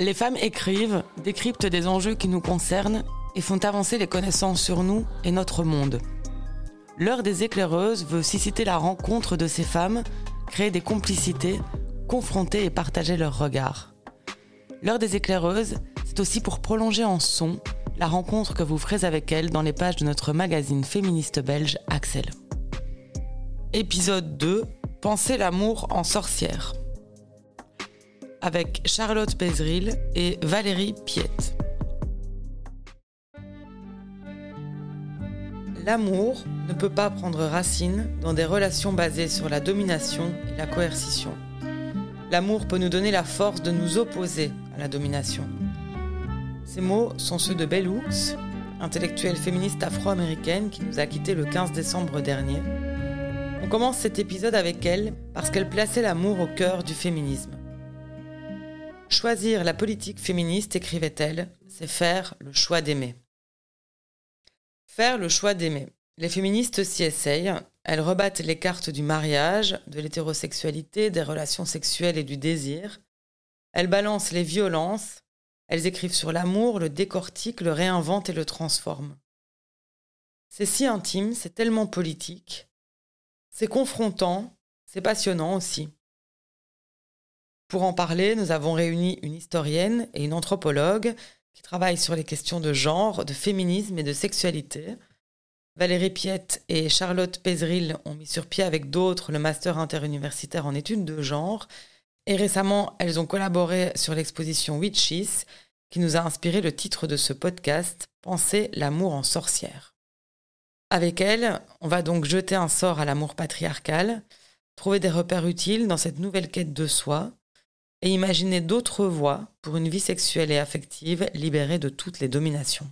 Les femmes écrivent, décryptent des enjeux qui nous concernent et font avancer les connaissances sur nous et notre monde. L'heure des éclaireuses veut susciter la rencontre de ces femmes, créer des complicités, confronter et partager leurs regards. L'heure des éclaireuses, c'est aussi pour prolonger en son la rencontre que vous ferez avec elles dans les pages de notre magazine féministe belge Axel. Épisode 2 Penser l'amour en sorcière avec Charlotte Pézril et Valérie Piette. L'amour ne peut pas prendre racine dans des relations basées sur la domination et la coercition. L'amour peut nous donner la force de nous opposer à la domination. Ces mots sont ceux de Bell Hooks, intellectuelle féministe afro-américaine qui nous a quittés le 15 décembre dernier. On commence cet épisode avec elle parce qu'elle plaçait l'amour au cœur du féminisme. Choisir la politique féministe, écrivait-elle, c'est faire le choix d'aimer. Faire le choix d'aimer. Les féministes s'y essayent. Elles rebattent les cartes du mariage, de l'hétérosexualité, des relations sexuelles et du désir. Elles balancent les violences. Elles écrivent sur l'amour, le décortiquent, le réinventent et le transforment. C'est si intime, c'est tellement politique. C'est confrontant, c'est passionnant aussi. Pour en parler, nous avons réuni une historienne et une anthropologue qui travaillent sur les questions de genre, de féminisme et de sexualité. Valérie Piette et Charlotte Pézril ont mis sur pied avec d'autres le master interuniversitaire en études de genre. Et récemment, elles ont collaboré sur l'exposition Witches, qui nous a inspiré le titre de ce podcast, Penser l'amour en sorcière. Avec elles, on va donc jeter un sort à l'amour patriarcal, trouver des repères utiles dans cette nouvelle quête de soi, et imaginer d'autres voies pour une vie sexuelle et affective libérée de toutes les dominations.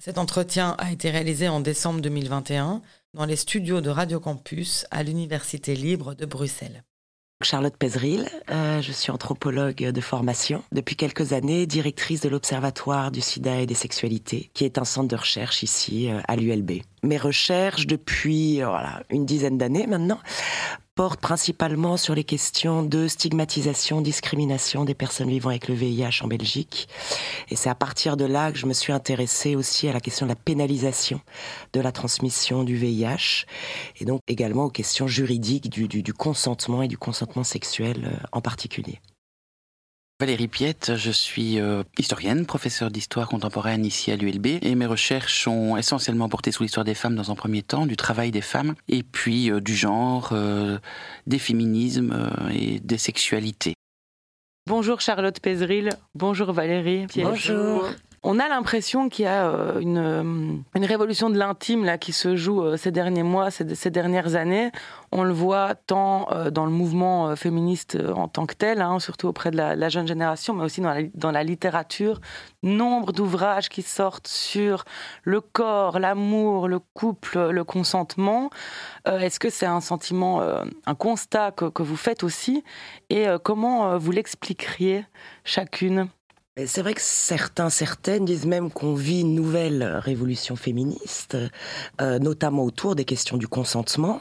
Cet entretien a été réalisé en décembre 2021 dans les studios de Radio Campus à l'Université libre de Bruxelles. Charlotte Pézril, euh, je suis anthropologue de formation. Depuis quelques années, directrice de l'Observatoire du sida et des sexualités, qui est un centre de recherche ici euh, à l'ULB. Mes recherches depuis voilà, une dizaine d'années maintenant porte principalement sur les questions de stigmatisation, discrimination des personnes vivant avec le VIH en Belgique. Et c'est à partir de là que je me suis intéressée aussi à la question de la pénalisation de la transmission du VIH et donc également aux questions juridiques du consentement et du consentement sexuel euh, en particulier. Valérie Piette, je suis euh, historienne, professeure d'histoire contemporaine ici à l'ULB et mes recherches ont essentiellement porté sur l'histoire des femmes dans un premier temps, du travail des femmes et puis euh, du genre, euh, des féminismes et des sexualités. Bonjour Charlotte Pézril, bonjour Valérie Piette. Bonjour. On a l'impression qu'il y a euh, une, euh, une, révolution de l'intime là qui se joue euh, ces derniers mois, ces, dernières années. On le voit tant dans le mouvement féministe en tant que tel, hein, surtout auprès de la, jeune génération, mais aussi dans la, littérature. Nombre d'ouvrages qui sortent sur le corps, l'amour, le couple, le consentement. Est-ce que c'est un sentiment, un constat que, que, vous faites aussi? Et comment vous l'expliqueriez chacune? C'est vrai que certains, certaines disent même qu'on vit une nouvelle révolution féministe, euh, notamment autour des questions du consentement,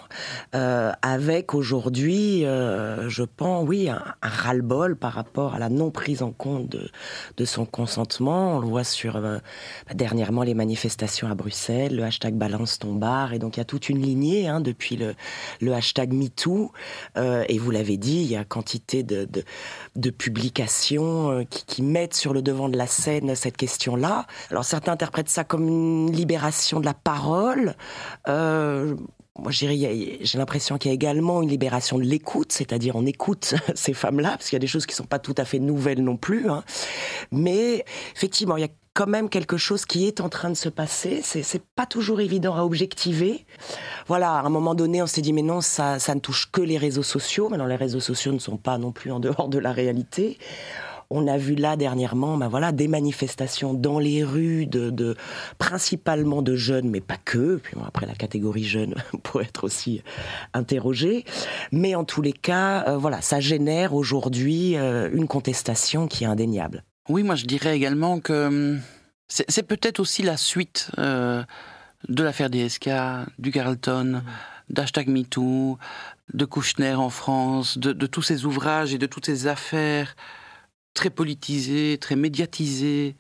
euh, avec aujourd'hui, euh, je pense, oui, un, ras-le-bol par rapport à la non prise en compte de, de son consentement. On le voit sur euh, dernièrement les manifestations à Bruxelles, le hashtag balance ton bar, et donc il y a toute une lignée hein, depuis le, le hashtag MeToo. Euh, et vous l'avez dit, il y a quantité de, de, de publications euh, qui, mettent sur le devant de la scène cette question-là. Alors certains interprètent ça comme une libération de la parole. Euh, moi, j'ai l'impression qu'il y a également une libération de l'écoute, c'est-à-dire on écoute ces femmes-là, parce qu'il y a des choses qui sont pas tout à fait nouvelles non plus. Hein. Mais effectivement, il y a quand même quelque chose qui est en train de se passer. C'est pas toujours évident à objectiver. Voilà, à un moment donné, on s'est dit mais non, ça, ne touche que les réseaux sociaux. Maintenant, les réseaux sociaux ne sont pas non plus en dehors de la réalité. On a vu là dernièrement, ben voilà, des manifestations dans les rues de, principalement de jeunes, mais pas que. Puis après la catégorie jeune pourrait être aussi interrogée. Mais en tous les cas, euh, voilà, ça génère aujourd'hui euh, une contestation qui est indéniable. Oui, moi je dirais également que hum, c'est peut-être aussi la suite euh, de l'affaire DSK, du Carlton, d'hashtag MeToo, de Kouchner en France, de, de tous ces ouvrages et de toutes ces affaires très politisé, très médiatisé,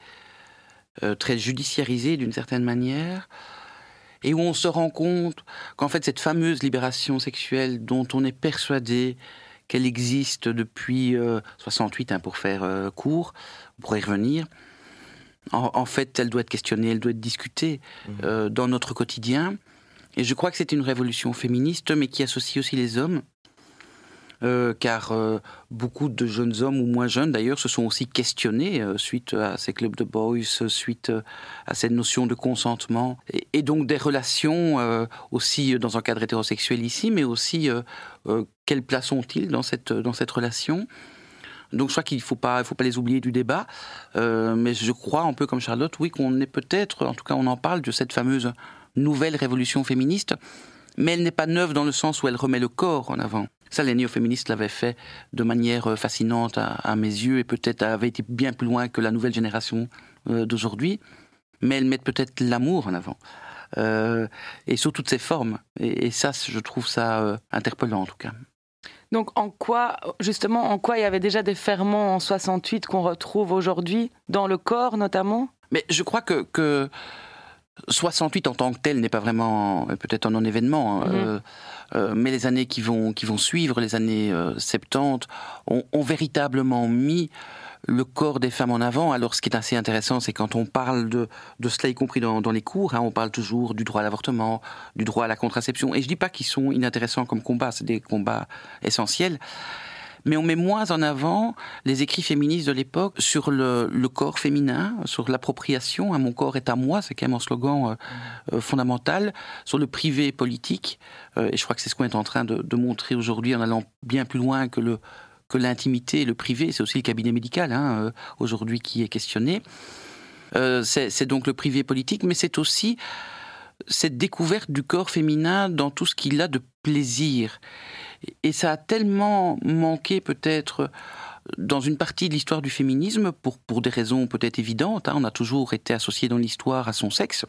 euh, très judiciarisé d'une certaine manière, et où on se rend compte qu'en fait cette fameuse libération sexuelle dont on est persuadé qu'elle existe depuis 68 hein, pour faire court, pour y revenir, en, fait elle doit être questionnée, elle doit être discutée mmh. dans notre quotidien. Et je crois que c'est une révolution féministe, mais qui associe aussi les hommes. Euh, car euh, beaucoup de jeunes hommes ou moins jeunes d'ailleurs se sont aussi questionnés euh, suite à ces clubs de boys, suite à cette notion de consentement et, donc des relations aussi dans un cadre hétérosexuel ici, mais aussi quelle place ont-ils dans cette dans cette relation? Donc je crois qu'il ne faut pas, faut pas les oublier du débat, mais je crois un peu comme Charlotte, oui, qu'on est peut-être, en tout cas on en parle de cette fameuse nouvelle révolution féministe, mais elle n'est pas neuve dans le sens où elle remet le corps en avant. Ça, les néo-féministes l'avaient fait de manière euh, fascinante à, mes yeux et peut-être avait été bien plus loin que la nouvelle génération euh, d'aujourd'hui. Mais elles mettent peut-être l'amour en avant. Euh, et sous toutes ses formes. Et, ça, je trouve ça interpellant en tout cas. Donc en quoi, justement, en quoi il y avait déjà des ferments en 68 qu'on retrouve aujourd'hui, dans le corps notamment? Mais je crois que, que 68 en tant que tel n'est pas vraiment peut-être un non-événement, hein, mhm. euh, euh, mais les années qui vont, qui vont suivre, les années 70, euh, ont, véritablement mis le corps des femmes en avant. Alors ce qui est assez intéressant, c'est quand on parle de, de cela, y compris dans, dans les cours, hein, on parle toujours du droit à l'avortement, du droit à la contraception. Et je dis pas qu'ils sont inintéressants comme combats, c'est des combats essentiels mais on met moins en avant les écrits féministes de l'époque sur le, corps féminin, sur l'appropriation. Hein, mon corps est à moi, c'est quand même un slogan euh, euh, fondamental, sur le privé politique. Euh, et je crois que c'est ce qu'on est en train de, montrer aujourd'hui en allant bien plus loin que le que l'intimité, le privé, c'est aussi le cabinet médical hein, aujourd'hui qui est questionné. c'est donc le privé politique, mais c'est aussi cette découverte du corps féminin dans tout ce qu'il a de plaisir. Et ça a tellement manqué peut-être dans une partie de l'histoire du féminisme, pour, pour des raisons peut-être évidentes, hein. on a toujours été associé dans l'histoire à son sexe.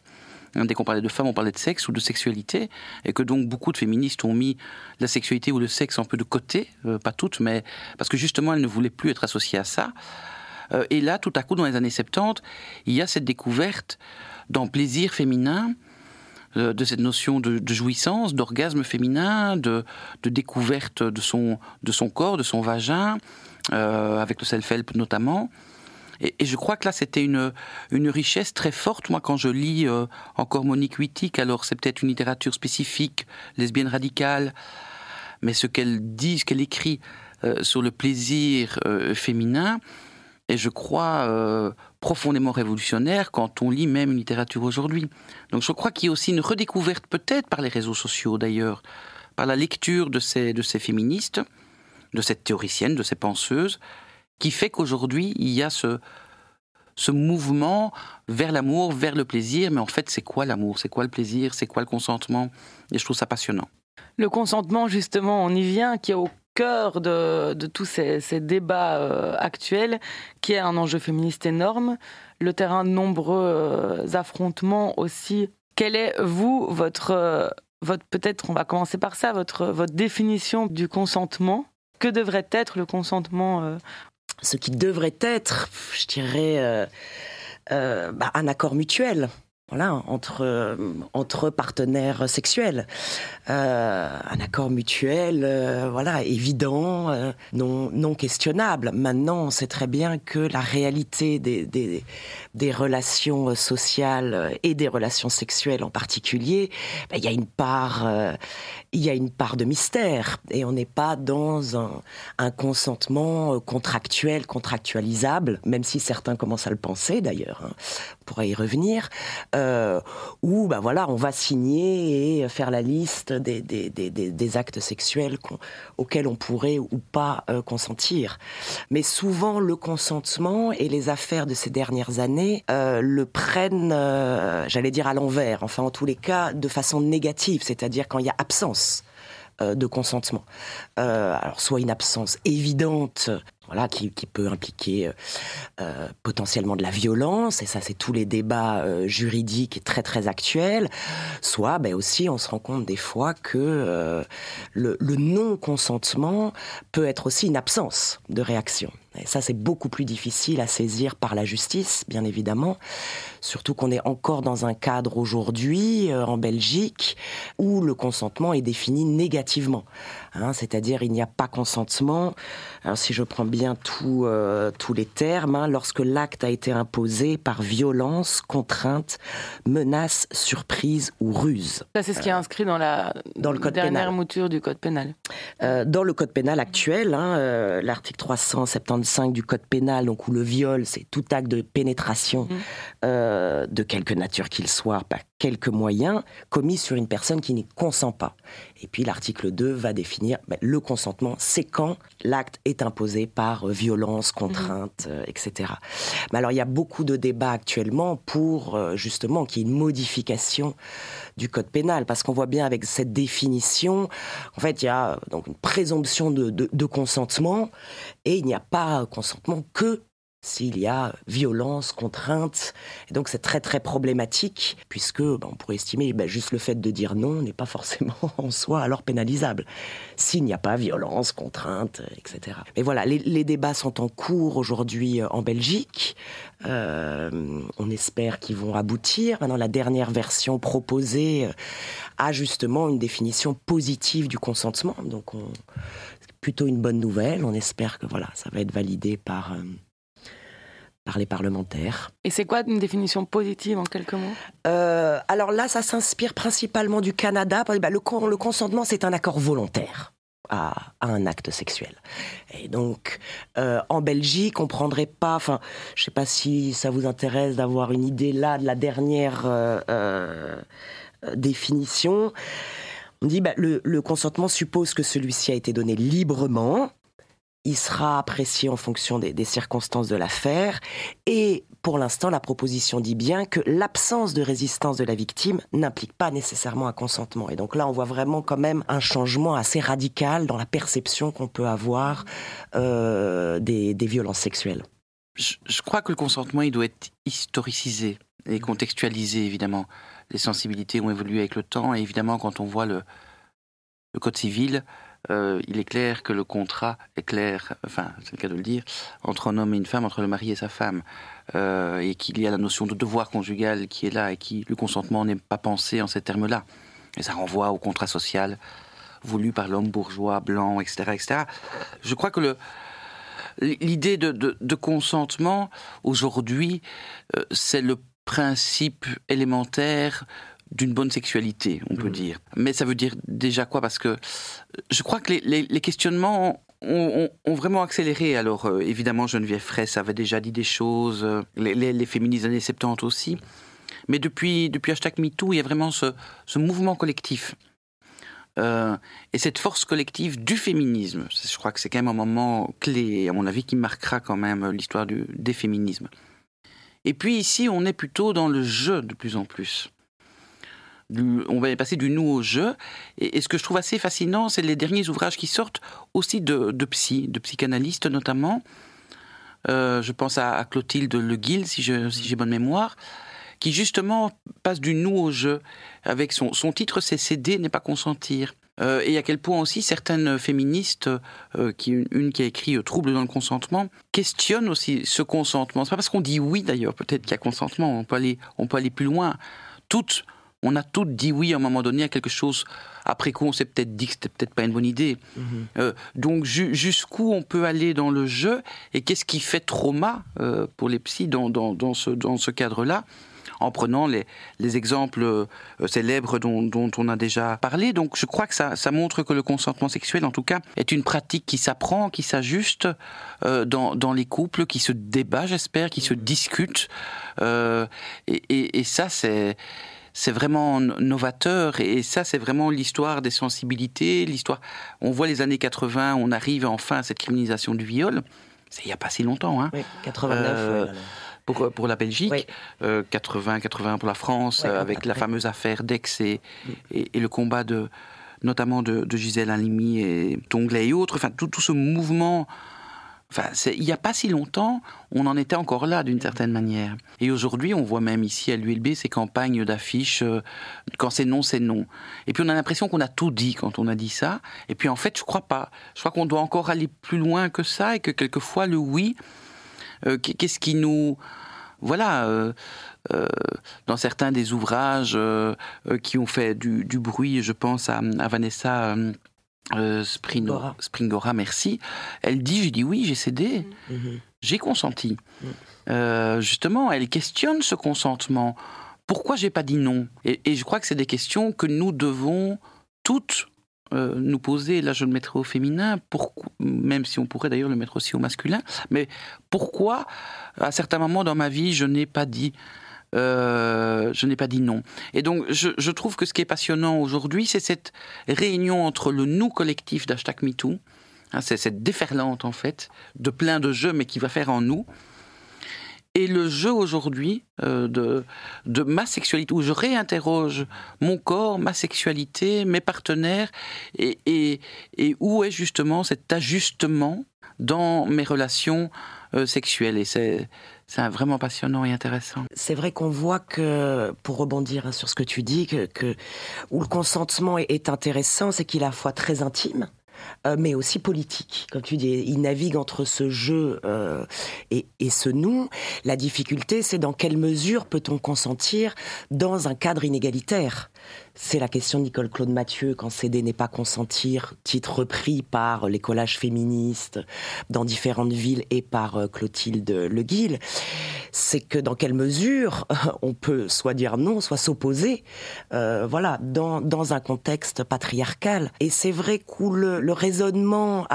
Hein, dès qu'on parlait de femmes, on parlait de sexe ou de sexualité, et que donc beaucoup de féministes ont mis la sexualité ou le sexe un peu de côté, euh, pas toutes, mais parce que justement elles ne voulaient plus être associées à ça. Euh, et là, tout à coup, dans les années 70, il y a cette découverte d'un plaisir féminin euh, de cette notion de, jouissance, d'orgasme féminin, de, découverte de son, de son corps, de son vagin, avec le self-help notamment. Et, je crois que là, c'était une, une richesse très forte. Moi, quand je lis euh, encore Monique Wittig, alors c'est peut-être une littérature spécifique, lesbienne radicale, mais ce qu'elle dit, ce qu'elle écrit sur le plaisir féminin, et je crois profondément révolutionnaire quand on lit même une littérature aujourd'hui. Donc je crois qu'il y a aussi une redécouverte, peut-être par les réseaux sociaux d'ailleurs, par la lecture de ces, de ces féministes, de cette théoricienne, de ces penseuses, qui fait qu'aujourd'hui il y a ce, ce mouvement vers l'amour, vers le plaisir. Mais en fait, c'est quoi l'amour? C'est quoi le plaisir? C'est quoi le consentement? Et je trouve ça passionnant. Le consentement, justement, on y vient, qui est au cœur de, tous ces, débats euh, actuels, qui est un enjeu féministe énorme, le terrain de nombreux euh, affrontements aussi. Quelle est, vous, votre, euh, votre peut-être, on va commencer par ça, votre, votre définition du consentement? Que devrait être le consentement Ce qui devrait être, je dirais, bah, un accord mutuel voilà, entre, entre partenaires sexuels. Euh, un accord mutuel, euh, voilà, évident, euh, non, non questionnable. Maintenant, on sait très bien que la réalité des, des, des relations sociales et des relations sexuelles en particulier, ben, il y a une part, il y a une part de mystère et on n'est pas dans un, un, consentement contractuel, contractualisable, même si certains commencent à le penser d'ailleurs. Hein. on pourra y revenir euh, où bah voilà, on va signer et faire la liste des, actes sexuels auxquels on pourrait ou pas euh, consentir. Mais souvent, le consentement et les affaires de ces dernières années euh, le prennent, j'allais dire à l'envers, enfin en tous les cas, de façon négative, c'est-à-dire quand il y a absence de consentement. alors soit une absence évidente voilà, qui, peut impliquer euh, euh, potentiellement de la violence, et ça c'est tous les débats euh, juridiques très très actuels, soit ben aussi on se rend compte des fois que le, non-consentement peut être aussi une absence de réaction. Et ça, c'est beaucoup plus difficile à saisir par la justice, bien évidemment. Surtout qu'on est encore dans un cadre aujourd'hui, euh, en Belgique, où le consentement est défini négativement. Hein, c'est-à-dire, il n'y a pas consentement. Alors, si je prends bien tout, euh, tous les termes, hein, lorsque l'acte a été imposé par violence, contrainte, menace, surprise ou ruse. Ça, c'est ce qui est inscrit dans la dans le code dernière mouture du code pénal. Euh, dans le code pénal actuel, hein, l'article 375 du code pénal, donc où le viol, c'est tout acte de pénétration mmh. euh, de quelque nature qu'il soit, par quelque moyen, commis sur une personne qui n'y consent pas. Et puis l'article 2 va définir ben, le consentement, c'est quand l'acte est imposé par euh, violence, contrainte, mmh. euh, etc. Mais alors il y a beaucoup de débats actuellement pour justement qu'il y ait une modification du code pénal, parce qu'on voit bien avec cette définition, en fait il y a donc une présomption de, de consentement et il n'y a pas consentement que s'il y a violence, contrainte. Et donc c'est très très problématique, puisque ben, on pourrait estimer ben, juste le fait de dire non n'est pas forcément en soi alors pénalisable, s'il n'y a pas violence, contrainte, etc. Mais voilà, les, débats sont en cours aujourd'hui euh, en Belgique. Euh, on espère qu'ils vont aboutir. Maintenant, la dernière version proposée euh, a justement une définition positive du consentement. Donc on... c'est plutôt une bonne nouvelle. On espère que voilà, ça va être validé par par les parlementaires. Et c'est quoi une définition positive en quelques mots? Euh, Alors là, ça s'inspire principalement du Canada. Bah, le, le consentement, c'est un accord volontaire. À, un acte sexuel. Et donc, euh, en Belgique, on prendrait pas. Enfin, je sais pas si ça vous intéresse d'avoir une idée là de la dernière euh, définition. On dit bah, le, le consentement suppose que celui-ci a été donné librement il sera apprécié en fonction des, circonstances de l'affaire. Et pour l'instant, la proposition dit bien que l'absence de résistance de la victime n'implique pas nécessairement un consentement. Et donc là, on voit vraiment quand même un changement assez radical dans la perception qu'on peut avoir euh, des, violences sexuelles. Je, crois que le consentement, il doit être historicisé et contextualisé, évidemment. Les sensibilités ont évolué avec le temps, et évidemment, quand on voit le, le Code civil, euh, il est clair que le contrat est clair, enfin c'est le cas de le dire, entre un homme et une femme, entre le mari et sa femme, euh, et qu'il y a la notion de devoir conjugal qui est là et qui le consentement n'est pas pensé en ces termes-là. Et ça renvoie au contrat social voulu par l'homme bourgeois, blanc, etc., etc. Je crois que l'idée de, consentement aujourd'hui, euh, c'est le principe élémentaire d'une bonne sexualité, on peut mm. dire. Mais ça veut dire déjà quoi? Parce que je crois que les, questionnements ont, vraiment accéléré. Alors, euh, évidemment, Geneviève Fraisse avait déjà dit des choses, euh, les, féministes des années 70 aussi. Mais depuis, depuis hashtag MeToo, il y a vraiment ce, mouvement collectif. Euh, et cette force collective du féminisme, je crois que c'est quand même un moment clé, à mon avis, qui marquera quand même l'histoire des féminismes. Et puis ici, on est plutôt dans le jeu de plus en plus on va passer du nous au jeu. Et, ce que je trouve assez fascinant, c'est les derniers ouvrages qui sortent aussi de, psy, de psychanalystes notamment. Euh, je pense à, Clotilde Le Guil, si j'ai bonne mémoire, qui justement passe du nous au jeu. Avec son, titre, c'est Céder n'est pas consentir. Euh, et à quel point aussi certaines féministes, euh, qui, une, qui a écrit Trouble dans le consentement, questionnent aussi ce consentement. C'est pas parce qu'on dit oui d'ailleurs, peut-être qu'il y a consentement, on peut aller, on peut aller plus loin. Toutes on a toutes dit oui à un moment donné à quelque chose. Après coup, on s'est peut-être dit que c'était peut-être pas une bonne idée. Mhm. Euh, donc jusqu'où on peut aller dans le jeu et qu'est-ce qui fait trauma euh, pour les psys dans, ce, cadre-là en prenant les, exemples euh, célèbres dont, on a déjà parlé. Donc je crois que ça, montre que le consentement sexuel, en tout cas, est une pratique qui s'apprend, qui s'ajuste dans, les couples, qui se débat, j'espère, qui se discute. et, ça, c'est c'est vraiment novateur et ça c'est vraiment l'histoire des sensibilités, l'histoire. On voit les années 80, on arrive enfin à cette criminalisation du viol. C'est il n'y a pas si longtemps, hein. Oui, 89. Euh, pour, pour la Belgique, 80, 80 pour la France, avec la fameuse affaire d'Aix et, et, le combat de, notamment de, Gisèle Halimi et Tongley et autres. Enfin, tout, tout ce mouvement Enfin, il n'y a pas si longtemps, on en était encore là d'une certaine manière. Et aujourd'hui, on voit même ici à l'ULB ces campagnes d'affiches, euh, quand c'est non, c'est non. Et puis on a l'impression qu'on a tout dit quand on a dit ça. Et puis en fait, je crois pas. Je crois qu'on doit encore aller plus loin que ça et que quelquefois le oui, euh, qu'est-ce qui nous... Voilà, euh, dans certains des ouvrages qui ont fait du, bruit, je pense à, à Vanessa euh, Springora. merci. Elle dit, j'ai dit oui, j'ai cédé, mm. mm-hmm. j'ai consenti. Mm. Euh, justement, elle questionne ce consentement. Pourquoi j'ai pas dit non? Et, je crois que c'est des questions que nous devons toutes euh, nous poser. Là, je le mettrai au féminin, même si on pourrait d'ailleurs le mettre aussi au masculin. Mais pourquoi, à certains moments dans ma vie, je n'ai pas dit euh, je n'ai pas dit non. Et donc, je, trouve que ce qui est passionnant aujourd'hui, c'est cette réunion entre le nous collectif d'hashtag MeToo, hein, c'est cette déferlante en fait de plein de jeux, mais qui va faire en nous, et le jeu aujourd'hui euh, de, de ma sexualité, où je réinterroge mon corps, ma sexualité, mes partenaires, et, et, et où est justement cet ajustement dans mes relations euh, sexuelles. Et c'est vraiment passionnant et intéressant. C'est vrai qu'on voit que, pour rebondir hein, sur ce que tu dis, que, où le consentement est intéressant, c'est qu'il est à la fois très intime, euh, mais aussi politique. Comme tu dis, il navigue entre ce jeu euh, et, et, ce nous. La difficulté, c'est dans quelle mesure peut-on consentir dans un cadre inégalitaire? C'est la question de Nicole Claude Mathieu quand céder n'est pas consentir, titre repris par les collages féministes dans différentes villes et par euh, Clotilde Le Guil. C'est que dans quelle mesure on peut soit dire non, soit s'opposer, euh, voilà, dans, dans un contexte patriarcal. Et c'est vrai que le, raisonnement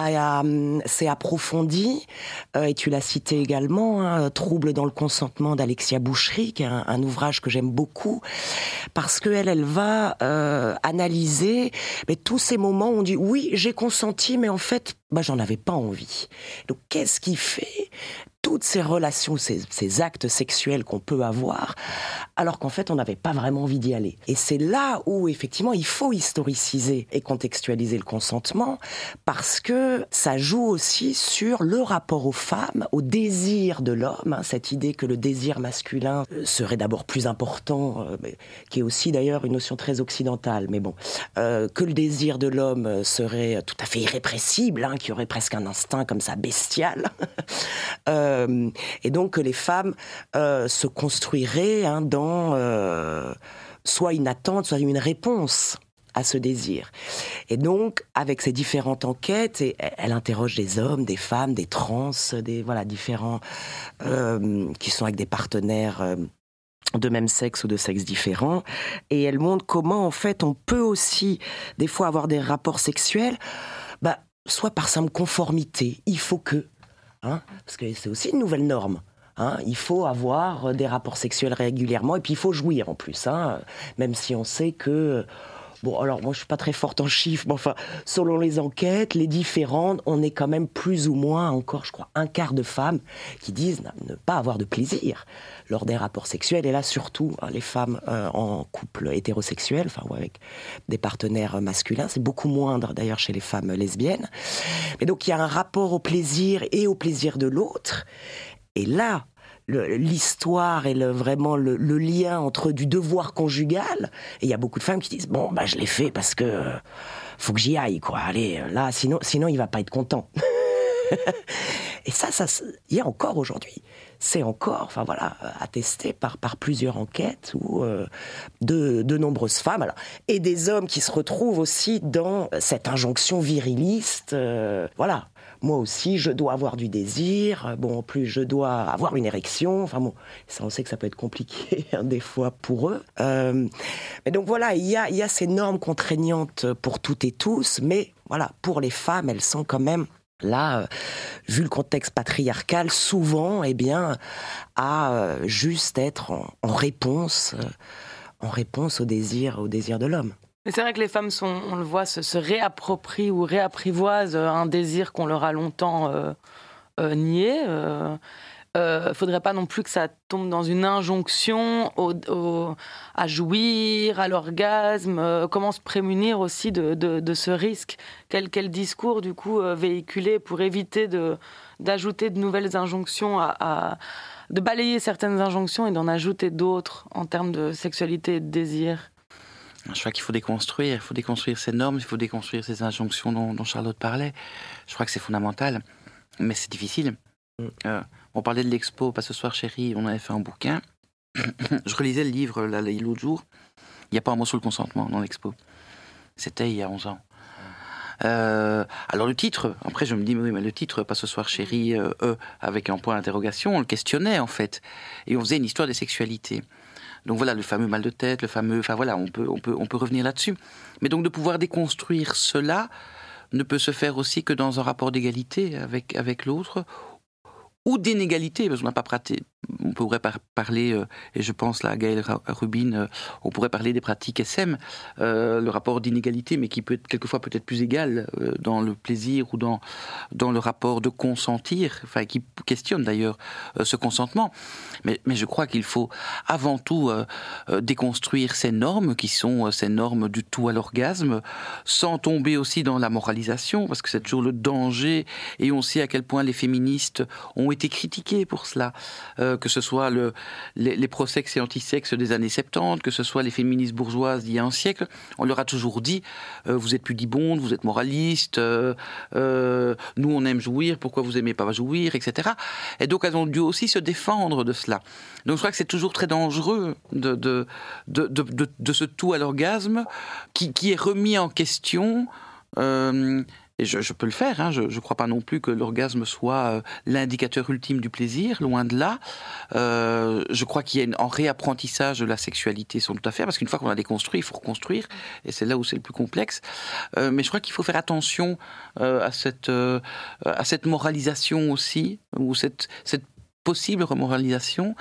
s'est approfondi, euh, et tu l'as cité également, hein, Trouble dans le consentement d'Alexia Boucherie, qui est un, un ouvrage que j'aime beaucoup, parce qu'elle, elle va euh, analyser mais tous ces moments où on dit oui, j'ai consenti, mais en fait, bah, j'en avais pas envie. Donc, qu'est-ce qui fait toutes ces relations, ces, actes sexuels qu'on peut avoir, alors qu'en fait, on n'avait pas vraiment envie d'y aller. Et c'est là où, effectivement, il faut historiciser et contextualiser le consentement, parce que ça joue aussi sur le rapport aux femmes, au désir de l'homme, hein, cette idée que le désir masculin euh, serait d'abord plus important, euh, qui est aussi d'ailleurs une notion très occidentale, mais bon, euh, que le désir de l'homme serait tout à fait irrépressible, hein, qui aurait presque un instinct comme ça bestial. et donc que les femmes euh, se construiraient hein, dans euh, soit une attente, soit une réponse à ce désir. Et donc, avec ces différentes enquêtes, et elle interroge des hommes, des femmes, des trans, des voilà différents qui sont avec des partenaires de même sexe ou de sexe différent, et elle montre comment en fait on peut aussi des fois avoir des rapports sexuels, bah, soit par simple conformité, il faut que, Hein, parce que c'est aussi une nouvelle norme. Hein. il faut avoir des rapports sexuels régulièrement et puis il faut jouir en plus, hein, même si on sait que Bon, alors moi je suis pas très forte en chiffres, mais enfin, selon les enquêtes, les différentes, on est quand même plus ou moins encore, je crois, un quart de femmes qui disent ne pas avoir de plaisir lors des rapports sexuels. Et là, surtout, hein, les femmes euh, en couple hétérosexuel, enfin, ou avec des partenaires masculins, c'est beaucoup moindre d'ailleurs chez les femmes lesbiennes. Mais donc, il y a un rapport au plaisir et au plaisir de l'autre. Et là, l'histoire et le, vraiment le, lien entre du devoir conjugal. Et il y a beaucoup de femmes qui disent bon bah je l'ai fait parce que faut que j'y aille quoi. Allez là sinon sinon il va pas être content. et ça ça il y a encore aujourd'hui. C'est encore enfin voilà attesté par par plusieurs enquêtes ou euh, de, de nombreuses femmes alors, et des hommes qui se retrouvent aussi dans cette injonction viriliste. Euh, voilà moi aussi, je dois avoir du désir. Bon, en plus, je dois avoir une érection. Enfin bon, ça, on sait que ça peut être compliqué hein, des fois pour eux. Euh, mais donc voilà, il y a, ces normes contraignantes pour toutes et tous, mais voilà, pour les femmes, elles sont quand même là, euh, vu le contexte patriarcal, souvent, eh bien, à euh, juste être en, réponse, en réponse au désir, au désir de l'homme. Mais c'est vrai que les femmes, sont, on le voit, se, réapproprient ou réapprivoisent euh, un désir qu'on leur a longtemps euh, euh, nié. Il ne faudrait pas non plus que ça tombe dans une injonction à jouir, à l'orgasme. comment se prémunir aussi de, ce risque? Quel, quel, discours, du coup, véhiculer pour éviter de, d'ajouter de nouvelles injonctions, à, de balayer certaines injonctions et d'en ajouter d'autres en termes de sexualité et de désir? Je crois qu'il faut déconstruire, il faut déconstruire ces normes, il faut déconstruire ces injonctions dont, Charlotte parlait. Je crois que c'est fondamental, mais c'est difficile. Mm. Euh, on parlait de l'expo, pas ce soir chérie, on avait fait un bouquin. je relisais le livre l'autre jour. Il n'y a pas un mot sur le consentement dans l'expo. C'était il y a 11 ans. Euh, alors le titre, après je me dis, oui, mais le titre, pas ce soir chérie, euh, euh, avec un point d'interrogation, on le questionnait en fait. Et on faisait une histoire des sexualités. Donc voilà, le fameux mal de tête, le fameux... Enfin voilà, on peut, on peut, on peut revenir là-dessus. Mais donc de pouvoir déconstruire cela ne peut se faire aussi que dans un rapport d'égalité avec, avec l'autre, ou d'inégalité, parce qu'on n'a pas pratiqué, on pourrait parler, euh, et je pense là à Gaël Rubin, euh, on pourrait parler des pratiques SM, euh, le rapport d'inégalité, mais qui peut être quelquefois peut-être plus égal dans le plaisir ou dans, dans le rapport de consentir, enfin qui questionne d'ailleurs ce consentement. Mais, mais je crois qu'il faut avant tout déconstruire ces normes qui sont ces normes du tout à l'orgasme, sans tomber aussi dans la moralisation, parce que c'est toujours le danger, et on sait à quel point les féministes ont été critiqués pour cela, euh, que ce soit le, les, les pro-sexes et anti-sexes des années 70, que ce soit les féministes bourgeoises d'il y a un siècle. On leur a toujours dit euh, vous êtes pudibonde, vous êtes moraliste, euh, nous on aime jouir, pourquoi vous aimez pas jouir, etc. Et donc elles ont dû aussi se défendre de cela. Donc je crois que c'est toujours très dangereux de, de, de, de, de ce tout à l'orgasme qui, qui, est remis en question. Et je, peux le faire, hein. je ne crois pas non plus que l'orgasme soit euh, l'indicateur ultime du plaisir, loin de là. Euh, je crois qu'il y a un réapprentissage de la sexualité sans tout à faire, parce qu'une fois qu'on a déconstruit, il faut reconstruire, et c'est là où c'est le plus complexe. Euh, mais je crois qu'il faut faire attention à, cette, moralisation aussi, ou cette, possible remoralisation,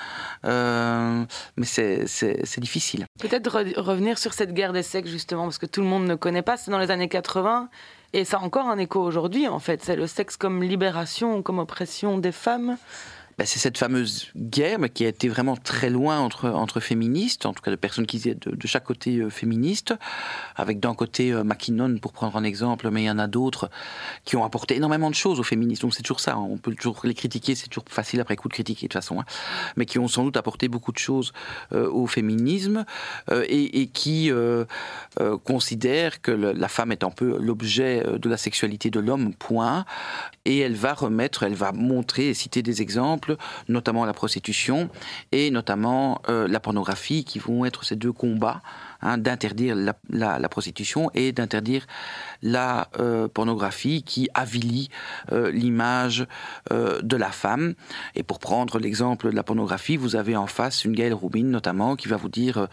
mais c'est difficile. Peut-être revenir sur cette guerre des sexes justement, parce que tout le monde ne connaît pas, c'est dans les années 80, et ça a encore un écho aujourd'hui, en fait. C'est le sexe comme libération, comme oppression des femmes. Ben, c'est cette fameuse guerre qui a été vraiment très loin entre, entre féministes, en tout cas de personnes qui étaient de, chaque côté euh, féministe, avec d'un côté euh, pour prendre un exemple, mais il y en a d'autres qui ont apporté énormément de choses aux féministes. Donc c'est toujours ça, hein. on peut toujours les critiquer, c'est toujours facile après coup de critiquer de toute façon, hein. mais qui ont sans doute apporté beaucoup de choses euh, au féminisme et, et, qui considèrent que la femme est un peu l'objet de la sexualité de l'homme, point, et elle va remettre, elle va montrer et citer des exemples notamment la prostitution et notamment euh, la pornographie, qui vont être ces deux combats hein, d'interdire la, prostitution et d'interdire la euh, pornographie qui avilit euh, l'image de la femme. Et pour prendre l'exemple de la pornographie, vous avez en face une Gaëlle Rubin notamment qui va vous dire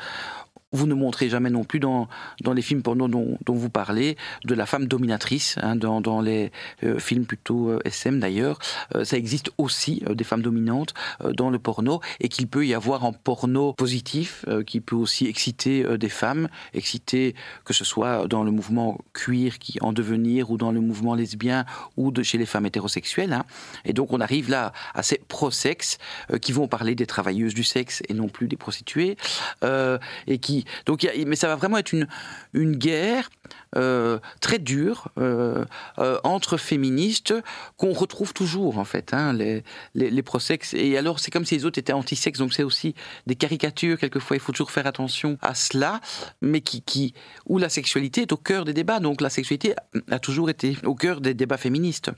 vous ne montrez jamais non plus dans, dans les films porno dont, vous parlez de la femme dominatrice, hein, dans, dans, les euh, films plutôt euh, SM d'ailleurs. Euh, ça existe aussi des femmes dominantes dans le porno et qu'il peut y avoir un porno positif qui peut aussi exciter des femmes, exciter que ce soit dans le mouvement cuir qui en devenir ou dans le mouvement lesbien ou de chez les femmes hétérosexuelles. Hein. Et donc on arrive là à ces pro-sexe qui vont parler des travailleuses du sexe et non plus des prostituées et qui donc, mais ça va vraiment être une, une guerre euh, très dure euh, euh, entre féministes qu'on retrouve toujours en fait, hein, les, les, les pro-sexes. Et alors c'est comme si les autres étaient anti-sexe, donc c'est aussi des caricatures. Quelquefois, il faut toujours faire attention à cela, mais qui où la sexualité est au cœur des débats. Donc la sexualité a toujours été au cœur des débats féministes.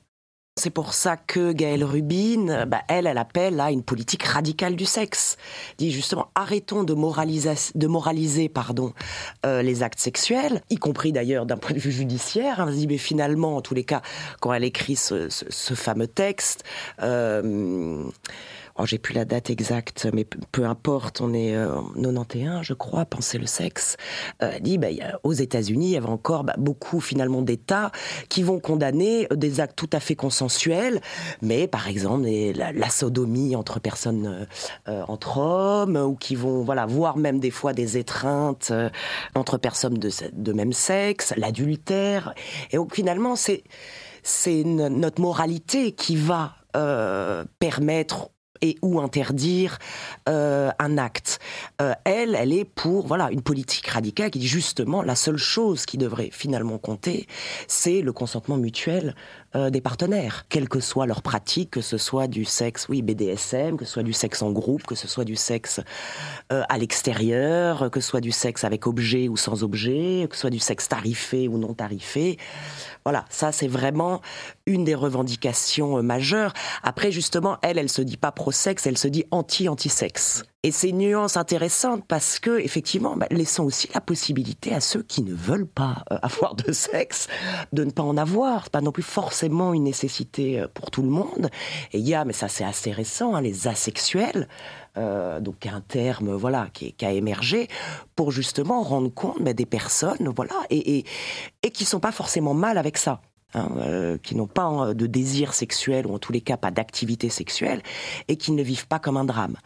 C'est pour ça que Gaëlle Rubin, bah, elle, elle appelle à une politique radicale du sexe. Dit justement, arrêtons de moraliser, de moraliser pardon, euh, les actes sexuels, y compris d'ailleurs d'un point de vue judiciaire. Elle dit, mais finalement, en tous les cas, quand elle écrit ce, fameux texte, euh, Oh, j'ai plus la date exacte, mais peu importe, on est euh, en 91, je crois, penser le sexe, euh, dit, bah, aux États-Unis, il y avait encore bah, beaucoup finalement d'États qui vont condamner des actes tout à fait consensuels, mais par exemple la, sodomie entre personnes, euh, entre hommes, ou qui vont voilà voir même des fois des étreintes entre personnes de, même sexe, l'adultère, et donc finalement c'est notre moralité qui va permettre et ou interdire euh, un acte. Euh, elle, elle est pour voilà une politique radicale qui dit justement la seule chose qui devrait finalement compter, c'est le consentement mutuel euh, des partenaires, quelle que soit leur pratique, que ce soit du sexe, oui, BDSM, que ce soit du sexe en groupe, que ce soit du sexe euh, à l'extérieur, que ce soit du sexe avec objet ou sans objet, que ce soit du sexe tarifé ou non tarifé. Voilà, ça c'est vraiment une des revendications euh, majeures. Après, justement, elle, elle se dit pas pro-sexe, elle se dit anti-anti-sexe. Et c'est une nuance intéressante parce que, effectivement, bah, laissons aussi la possibilité à ceux qui ne veulent pas euh, avoir de sexe de ne pas en avoir. C'est pas non plus forcément une nécessité euh, pour tout le monde. Et il y a, mais ça c'est assez récent, hein, les asexuels. Euh, donc un terme voilà qui, a émergé pour justement rendre compte bah, des personnes voilà et, et, et qui sont pas forcément mal avec ça. Hein, euh, qui n'ont pas de désir sexuel ou en tous les cas pas d'activité sexuelle et qui ne vivent pas comme un drame.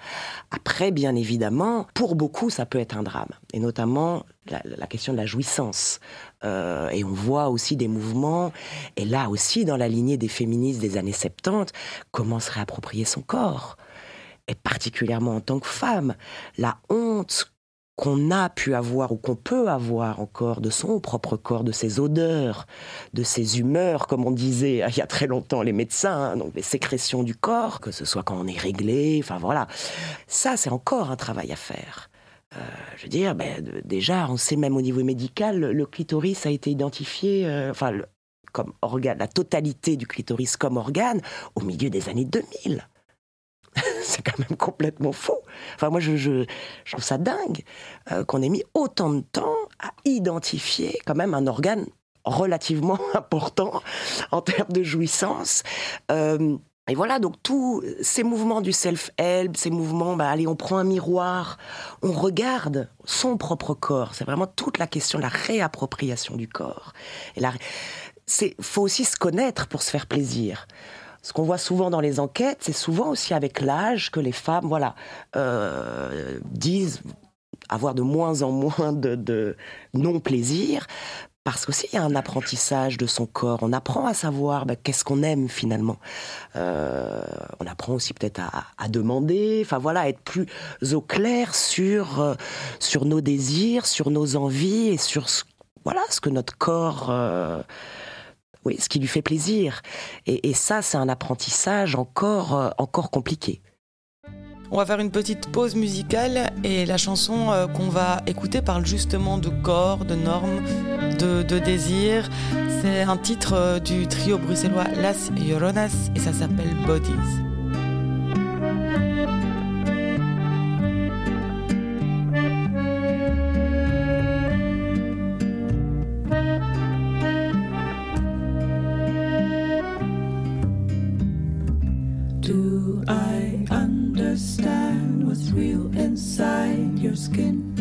Après, bien évidemment, pour beaucoup, ça peut être un drame, et notamment la, question de la jouissance. Euh, et on voit aussi des mouvements, et là aussi, dans la lignée des féministes des années 70, comment se réapproprier son corps et particulièrement en tant que femme, la honte qu'on a pu avoir ou qu'on peut avoir encore de son propre corps, de ses odeurs, de ses humeurs, comme on disait il y a très longtemps les médecins, hein, donc les sécrétions du corps, que ce soit quand on est réglé, enfin voilà. Ça, c'est encore un travail à faire. Euh, je veux dire, ben, déjà, on sait même au niveau médical, le clitoris a été identifié, euh, enfin, comme organe, la totalité du clitoris comme organe, au milieu des années 2000. c'est quand même complètement faux. Enfin, moi, je, trouve ça dingue euh, qu'on ait mis autant de temps à identifier quand même un organe relativement important en termes de jouissance. Euh, et voilà, donc tous ces mouvements du self-help, ces mouvements, bah, allez, on prend un miroir, on regarde son propre corps. C'est vraiment toute la question de la réappropriation du corps. Et c'est, faut aussi se connaître pour se faire plaisir ce qu'on voit souvent dans les enquêtes, c'est souvent aussi avec l'âge que les femmes, voilà, euh, disent avoir de moins en moins de, non-plaisir, parce qu'aussi il y a un apprentissage de son corps. On apprend à savoir bah, qu'est-ce qu'on aime finalement. Euh, on apprend aussi peut-être à, demander, enfin voilà, à être plus au clair sur euh, sur nos désirs, sur nos envies et sur voilà ce que notre corps oui, ce qui lui fait plaisir. Et, ça, c'est un apprentissage encore, euh, encore compliqué. On va faire une petite pause musicale et la chanson euh, qu'on va écouter parle justement de corps, de normes, de, de désir. C'est un titre euh, du trio bruxellois Las Lloronas et ça s'appelle Bodies. understand what's real inside your skin?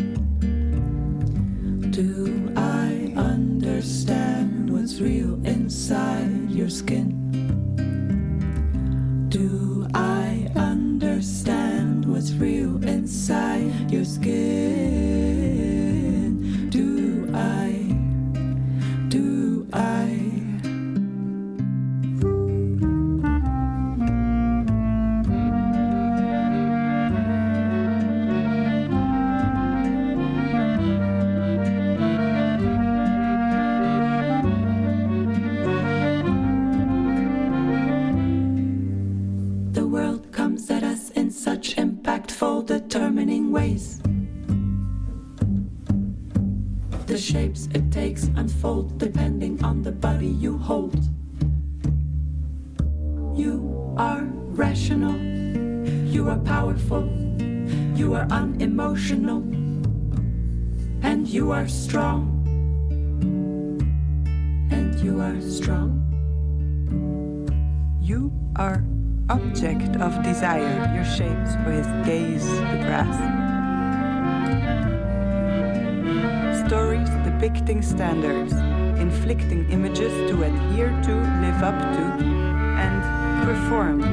Do I understand what's real inside your skin? Do I understand what's real inside your skin? determining ways. The shapes it takes unfold depending on the body you hold. You are rational. You are powerful. You are unemotional. And you are strong. And you are strong. You are standards, inflicting images to adhere to, live up to, and perform.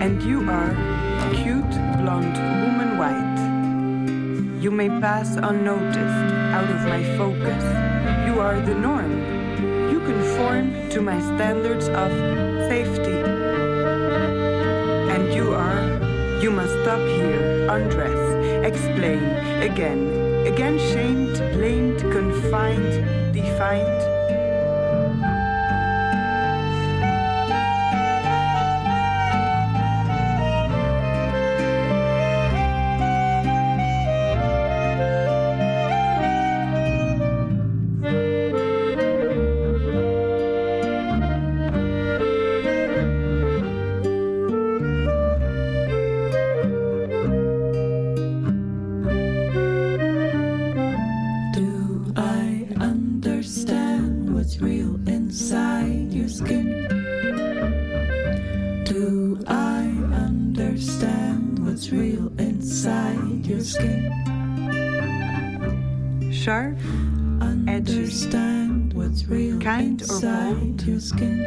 And you are cute, blonde woman white. You may pass unnoticed, out of my focus. You are the norm. Conform to my standards of safety. And you are you must stop here, undress, explain again, Again shamed, blamed, confined, defined. Your skin?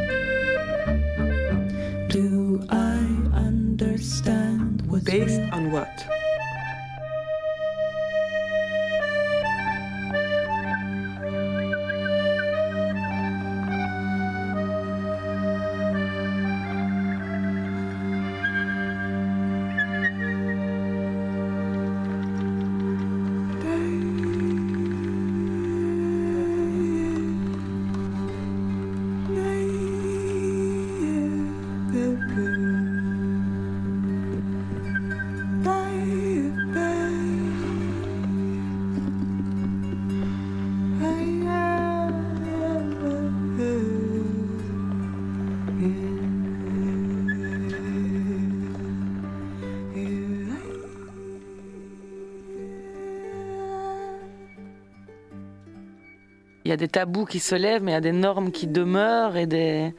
A des tabous qui se lèvent, mais il y a des normes qui demeurent et des,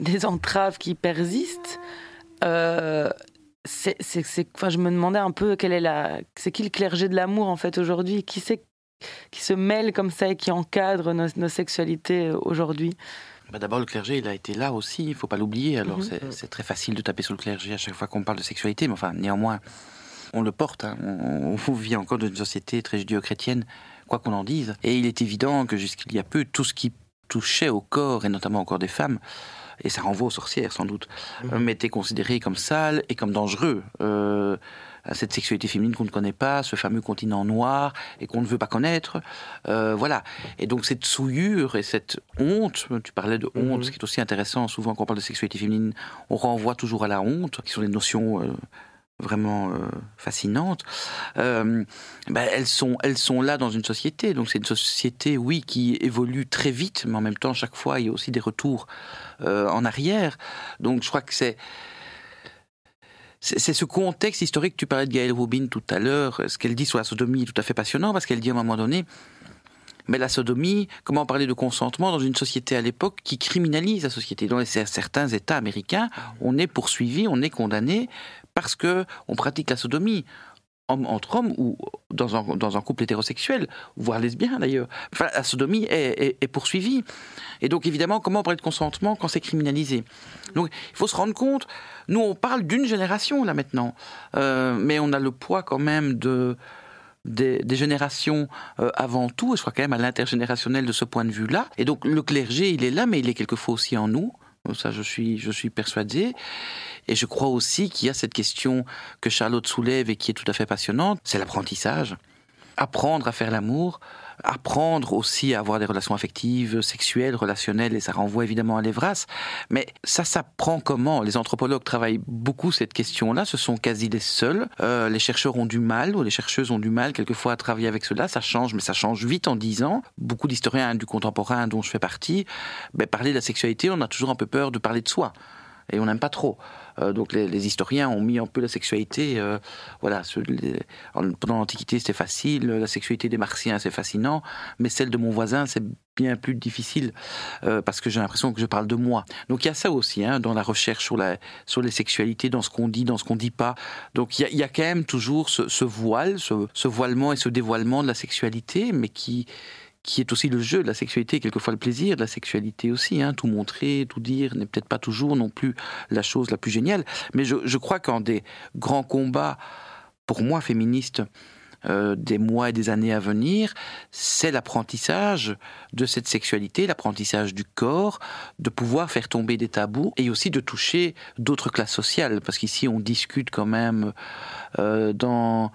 des entraves qui persistent. Euh, c'est, c'est, c'est- enfin, je me demandais un peu quelle est la, c'est qui le clergé de l'amour en fait aujourd'hui? Qui c'est qui se mêle comme ça et qui encadre nos, nos sexualités aujourd'hui? Bah, D'abord, le clergé, il a été là aussi, il faut pas l'oublier. Alors, Mhm. c'est- c'est très facile de taper sur le clergé à chaque fois qu'on parle de sexualité, mais enfin, néanmoins, on le porte. hein. On, on vit encore dans une société très judéo-chrétienne, quoi qu'on en dise. Et il est évident que jusqu'il y a peu, tout ce qui touchait au corps, et notamment au corps des femmes, et ça renvoie aux sorcières sans doute, euh, était considéré comme sale et comme dangereux. Euh, cette sexualité féminine qu'on ne connaît pas, ce fameux continent noir et qu'on ne veut pas connaître. Euh, voilà. Et donc cette souillure et cette honte, tu parlais de honte, Mhm. ce qui est aussi intéressant, souvent quand on parle de sexualité féminine, on renvoie toujours à la honte, qui sont des notions euh, vraiment euh, fascinantes. Euh, ben, elles, sont, elles sont là dans une société. Donc c'est une société, oui, qui évolue très vite, mais en même temps, chaque fois, il y a aussi des retours euh, en arrière. Donc je crois que c'est c'est ce contexte historique, tu parlais de Gaëlle Rubin tout à l'heure, ce qu'elle dit sur la sodomie est tout à fait passionnant, parce qu'elle dit à un moment donné, mais la sodomie, comment parler de consentement dans une société à l'époque qui criminalise la société? Dans certains États américains, on est poursuivi, on est condamné parce que on pratique la sodomie entre hommes ou dans un, dans un couple hétérosexuel, voire lesbien d'ailleurs. Enfin, la sodomie est, est- poursuivie. Et donc évidemment, comment parler de consentement quand c'est criminalisé? Donc il faut se rendre compte, nous on parle d'une génération là maintenant, Euh, mais on a le poids quand même de des, des générations euh, avant tout, et je crois quand même à l'intergénérationnel de ce point de vue-là. Et donc le clergé, il est là, mais il est quelquefois aussi en nous. Ça, je suis, je suis persuadé. Et je crois aussi qu'il y a cette question que Charlotte soulève et qui est tout à fait passionnante, c'est l'apprentissage. Apprendre à faire l'amour, apprendre aussi à avoir des relations affectives, sexuelles, relationnelles, et ça renvoie évidemment à l'Evras. Mais ça s'apprend comment? Les anthropologues travaillent beaucoup cette question-là, ce sont quasi les seuls. Euh, les chercheurs ont du mal, ou les chercheuses ont du mal quelquefois à travailler avec cela, ça change, mais ça change vite en dix ans. Beaucoup d'historiens du contemporain dont je fais partie, ben, parler de la sexualité, on a toujours un peu peur de parler de soi et on n'aime pas trop. Euh, donc les, historiens ont mis un peu la sexualité, euh, voilà, ce- pendant l'Antiquité c'était facile, la sexualité des Martiens c'est fascinant, mais celle de mon voisin c'est bien plus difficile euh, parce que j'ai l'impression que je parle de moi. Donc il y a ça aussi hein, dans la recherche sur, la, sur les sexualités, dans ce qu'on dit, dans ce qu'on dit pas. Donc il y a, quand même toujours ce, ce voile, ce, ce voilement et ce dévoilement de la sexualité, mais qui qui est aussi le jeu de la sexualité, quelquefois le plaisir de la sexualité aussi. Hein. Tout montrer, tout dire n'est peut-être pas toujours non plus la chose la plus géniale. Mais je, crois qu'en des grands combats, pour moi, féministes, euh, des mois et des années à venir, c'est l'apprentissage de cette sexualité, l'apprentissage du corps, de pouvoir faire tomber des tabous et aussi de toucher d'autres classes sociales. Parce qu'ici, on discute quand même euh, dans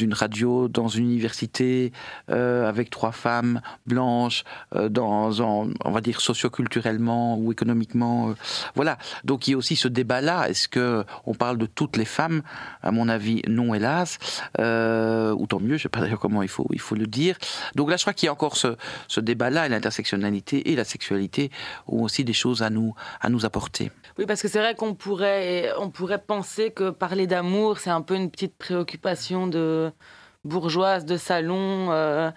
une radio, dans une université, euh, avec trois femmes blanches, euh, dans, on va dire socioculturellement ou économiquement. Euh, voilà. Donc il y a aussi ce débat-là. Est-ce que on parle de toutes les femmes? À mon avis, non, hélas. ou tant mieux. Je ne sais pas d'ailleurs comment il faut, il faut le dire. Donc là, je crois qu'il y a encore ce, ce débat-là, et l'intersectionnalité et la sexualité ont aussi des choses à nous, à nous apporter. Oui, parce que c'est vrai qu'on pourrait, on pourrait penser que parler d'amour, c'est un peu une petite préoccupation de bourgeoise, de salon. Euh,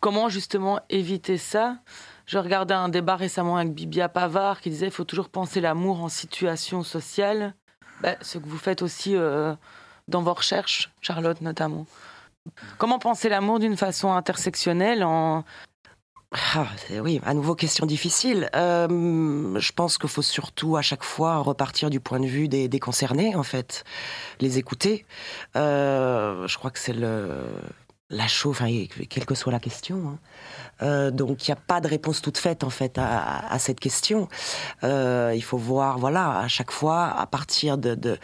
comment justement éviter ça? Je regardais un débat récemment avec Bibia Pavard qui disait qu'il faut toujours penser l'amour en situation sociale. Ben, ce que vous faites aussi euh, dans vos recherches, Charlotte notamment. Comment penser l'amour d'une façon intersectionnelle en ah, oui, à nouveau question difficile. Euh, je pense qu'il faut surtout à chaque fois repartir du point de vue des, concernés, en fait, les écouter. Euh, je crois que c'est le la chose, quelle que soit la question. Hein. Euh, donc il n'y a pas de réponse toute faite en fait à, cette question. Euh, il faut voir, voilà, à chaque fois, à partir de de,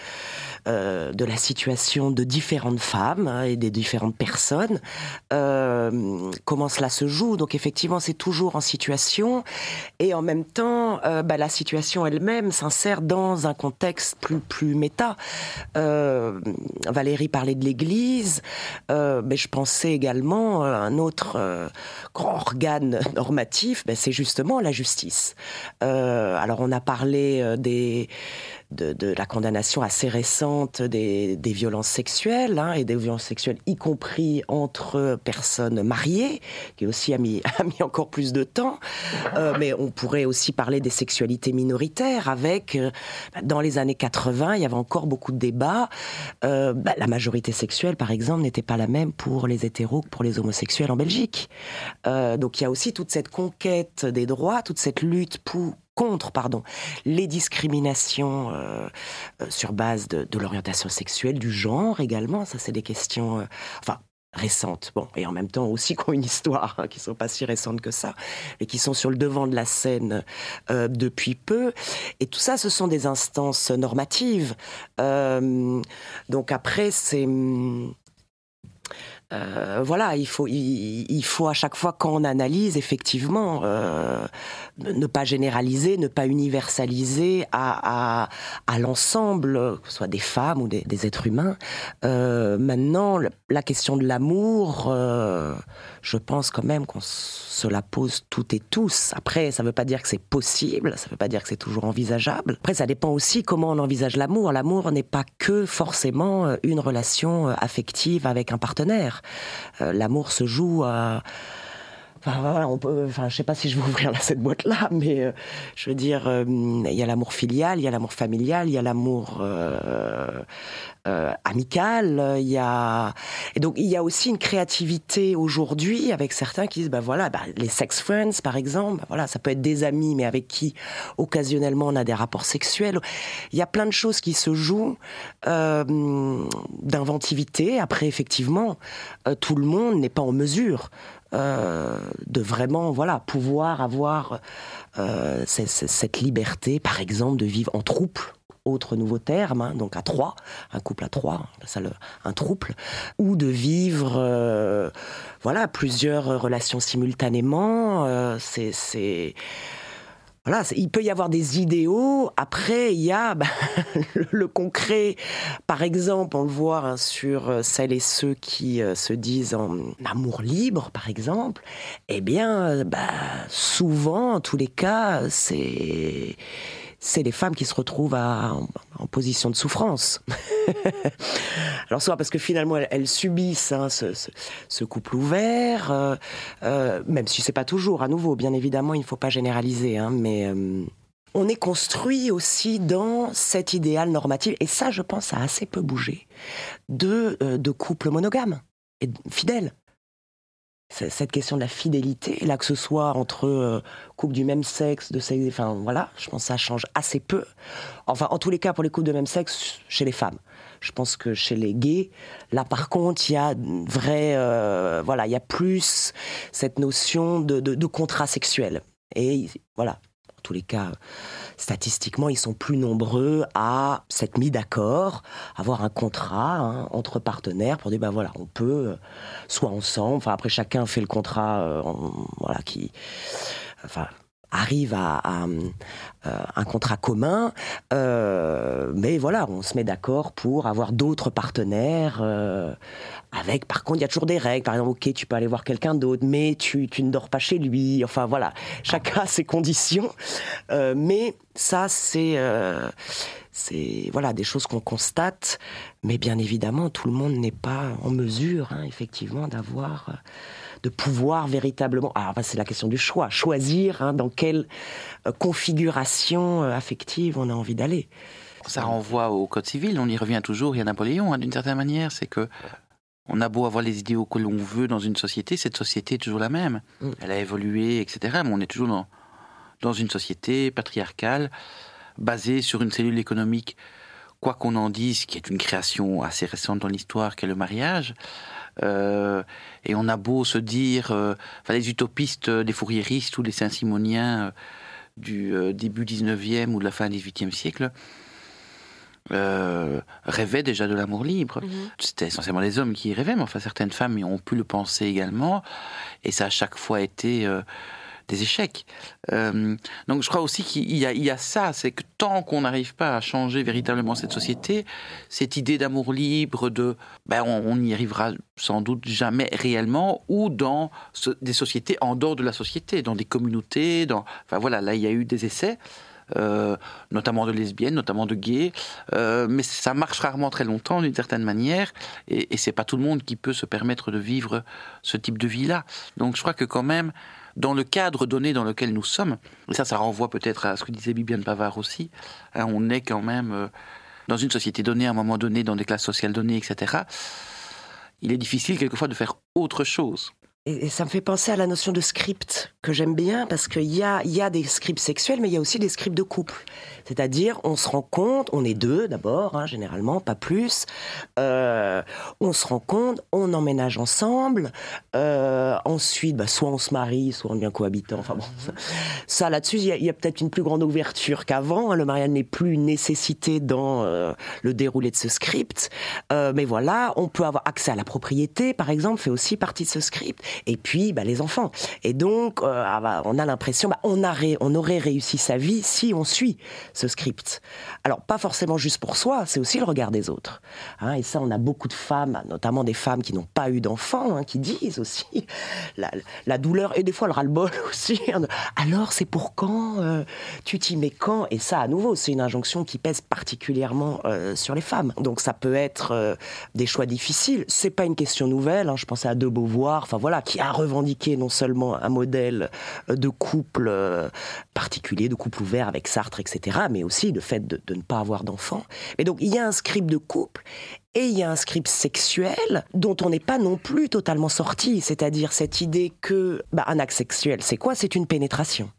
euh, la situation de différentes femmes hein, et des différentes personnes, comment cela se joue. Donc effectivement, c'est toujours en situation et en même temps, bah, la situation elle-même s'insère dans un contexte plus plus méta. Valérie parlait de l'Église, mais je pensais également à un autre grand organe normatif, ben, c'est justement la justice. Euh, alors on a parlé euh, des de, la condamnation assez récente des, violences sexuelles, hein, et des violences sexuelles y compris entre personnes mariées, qui aussi a mis, mis encore plus de temps. Euh, mais on pourrait aussi parler des sexualités minoritaires, avec, euh, dans les années 80, il y avait encore beaucoup de débats. Euh, bah, la majorité sexuelle, par exemple, n'était pas la même pour les hétéros que pour les homosexuels en Belgique. donc il y a aussi toute cette conquête des droits, toute cette lutte pour, contre pardon, les discriminations euh, euh, sur base de, l'orientation sexuelle, du genre également. Ça, c'est des questions, euh, enfin, récentes. Bon, et en même temps aussi qui ont une histoire, hein, qui sont pas si récentes que ça, et qui sont sur le devant de la scène depuis peu. Et tout ça, ce sont des instances normatives. donc après, c'est euh, voilà, il faut, il, faut à chaque fois qu'on analyse, effectivement, euh, ne pas généraliser, ne pas universaliser à, à, l'ensemble, que ce soit des femmes ou des, êtres humains. Euh, maintenant, la question de l'amour, je pense quand même qu'on se la pose toutes et tous. Après, ça ne veut pas dire que c'est possible, ça ne veut pas dire que c'est toujours envisageable. Après, ça dépend aussi comment on envisage l'amour. L'amour n'est pas que forcément une relation affective avec un partenaire. L'amour se joue à Enfin, on peut, enfin, je sais pas si je vais ouvrir cette boîte-là, mais euh, je veux dire, euh, il y a l'amour filial, il y a l'amour familial, il y a l'amour euh, amical, il y a et donc il y a aussi une créativité aujourd'hui avec certains qui disent, bah voilà, bah, les sex friends par exemple, bah, voilà, ça peut être des amis, mais avec qui occasionnellement on a des rapports sexuels. Il y a plein de choses qui se jouent d'inventivité. Après, effectivement, tout le monde n'est pas en mesure euh, de vraiment voilà pouvoir avoir euh, cette liberté, par exemple, de vivre en troupe autre nouveau terme, hein, donc à trois, un couple à trois, ça un trouble, ou de vivre, euh, voilà, plusieurs relations simultanément. c'est voilà, il peut y avoir des idéaux. Après, il y a bah, le, concret. Par exemple, on le voit hein, sur euh, celles et ceux qui euh, se disent en amour libre, par exemple. Eh bien, bah, souvent, en tous les cas, c'est c'est les femmes qui se retrouvent en, position de souffrance. Alors soit parce que finalement elles, subissent hein, ce, couple ouvert, euh, euh, même si c'est pas toujours à nouveau, bien évidemment, il ne faut pas généraliser, hein, mais euh, on est construit aussi dans cet idéal normatif, et ça je pense a assez peu bougé, de, de couple monogame et fidèle cette question de la fidélité, là que ce soit entre euh, couples du même sexe, de sexe, enfin voilà, je pense que ça change assez peu. Enfin, en tous les cas, pour les couples de même sexe, chez les femmes. Je pense que chez les gays, là par contre, il y a vrai, euh, voilà, il y a plus cette notion de, de, contrat sexuel. Et voilà, tous les cas, statistiquement, ils sont plus nombreux à s'être mis d'accord, avoir un contrat hein, entre partenaires pour dire, ben voilà, on peut, euh, soit ensemble, enfin après chacun fait le contrat, euh, voilà, qui... Enfin, arrive à, euh, un contrat commun, euh, mais voilà, on se met d'accord pour avoir d'autres partenaires. Euh, avec, par contre, il y a toujours des règles. Par exemple, ok, tu peux aller voir quelqu'un d'autre, mais tu, tu, ne dors pas chez lui. Enfin voilà, chacun a ses conditions. mais ça, c'est voilà des choses qu'on constate. Mais bien évidemment, tout le monde n'est pas en mesure, hein, effectivement, d'avoir de pouvoir véritablement. Alors, c'est la question du choix, choisir hein, dans quelle euh, configuration euh, affective on a envie d'aller. Ça renvoie au code civil, on y revient toujours. Il y a Napoléon, hein, d'une certaine manière, c'est que on a beau avoir les idéaux que l'on veut dans une société, cette société est toujours la même. Mm. Elle a évolué, etc. Mais on est toujours dans, dans une société patriarcale, basée sur une cellule économique, quoi qu'on en dise, qui est une création assez récente dans l'histoire, qu'est le mariage. Euh, et on a beau se dire, euh, enfin, les utopistes, les fourriéristes ou les saint-simoniens euh, du début 19e ou de la fin 18e siècle, rêvaient déjà de l'amour libre. Mhm. C'était essentiellement les hommes qui y rêvaient, mais enfin certaines femmes y ont pu le penser également, et ça a chaque fois été des échecs. Euh, donc je crois aussi qu'il y, a ça, c'est que tant qu'on n'arrive pas à changer véritablement cette société, cette idée d'amour libre, de, ben on n'y arrivera sans doute jamais réellement, ou dans des sociétés en dehors de la société, dans des communautés, dans, enfin voilà, là il y a eu des essais. Euh, notamment de lesbiennes, notamment de gays, euh, mais ça marche rarement très longtemps d'une certaine manière, et, et c'est pas tout le monde qui peut se permettre de vivre ce type de vie-là. Donc je crois que quand même, dans le cadre donné dans lequel nous sommes, et ça, ça renvoie peut-être à ce que disait Bibiane Pavard aussi, hein, on est quand même euh, dans une société donnée, à un moment donné, dans des classes sociales données, etc. Il est difficile quelquefois de faire autre chose. Et, ça me fait penser à la notion de script que j'aime bien parce qu'il y a, y a des scripts sexuels, mais il y a aussi des scripts de couple. C'est-à-dire, on se rend compte, on est deux d'abord, hein, généralement, pas plus. Euh, on se rend compte, on emménage ensemble. Euh, ensuite, bah, soit on se marie, soit on devient cohabitant. Enfin bon, ça, là-dessus, il y a, peut-être une plus grande ouverture qu'avant. Hein. Le mariage n'est plus une nécessité dans euh, le déroulé de ce script. mais voilà, on peut avoir accès à la propriété, par exemple, fait aussi partie de ce script et puis bah, les enfants. Et donc, euh, ah, bah, on a l'impression, bah, on, on aurait réussi sa vie si on suit ce script. Alors, pas forcément juste pour soi, c'est aussi le regard des autres. Hein. et ça, on a beaucoup de femmes, notamment des femmes qui n'ont pas eu d'enfants, hein, qui disent aussi la, douleur et des fois le ras-le-bol aussi. Hein, Alors, c'est pour quand euh, Tu t'y mets quand? Et ça, à nouveau, c'est une injonction qui pèse particulièrement euh, sur les femmes. Donc, ça peut être des choix difficiles. C'est pas une question nouvelle. je pensais à De Beauvoir. Enfin voilà, qui a revendiqué non seulement un modèle euh, de couple euh, particulier, de couple ouvert avec Sartre, etc., mais aussi le fait de, ne pas avoir d'enfants. Mais donc il y a un script de couple et il y a un script sexuel dont on n'est pas non plus totalement sorti, c'est-à-dire cette idée que bah, un acte sexuel, c'est quoi? C'est une pénétration.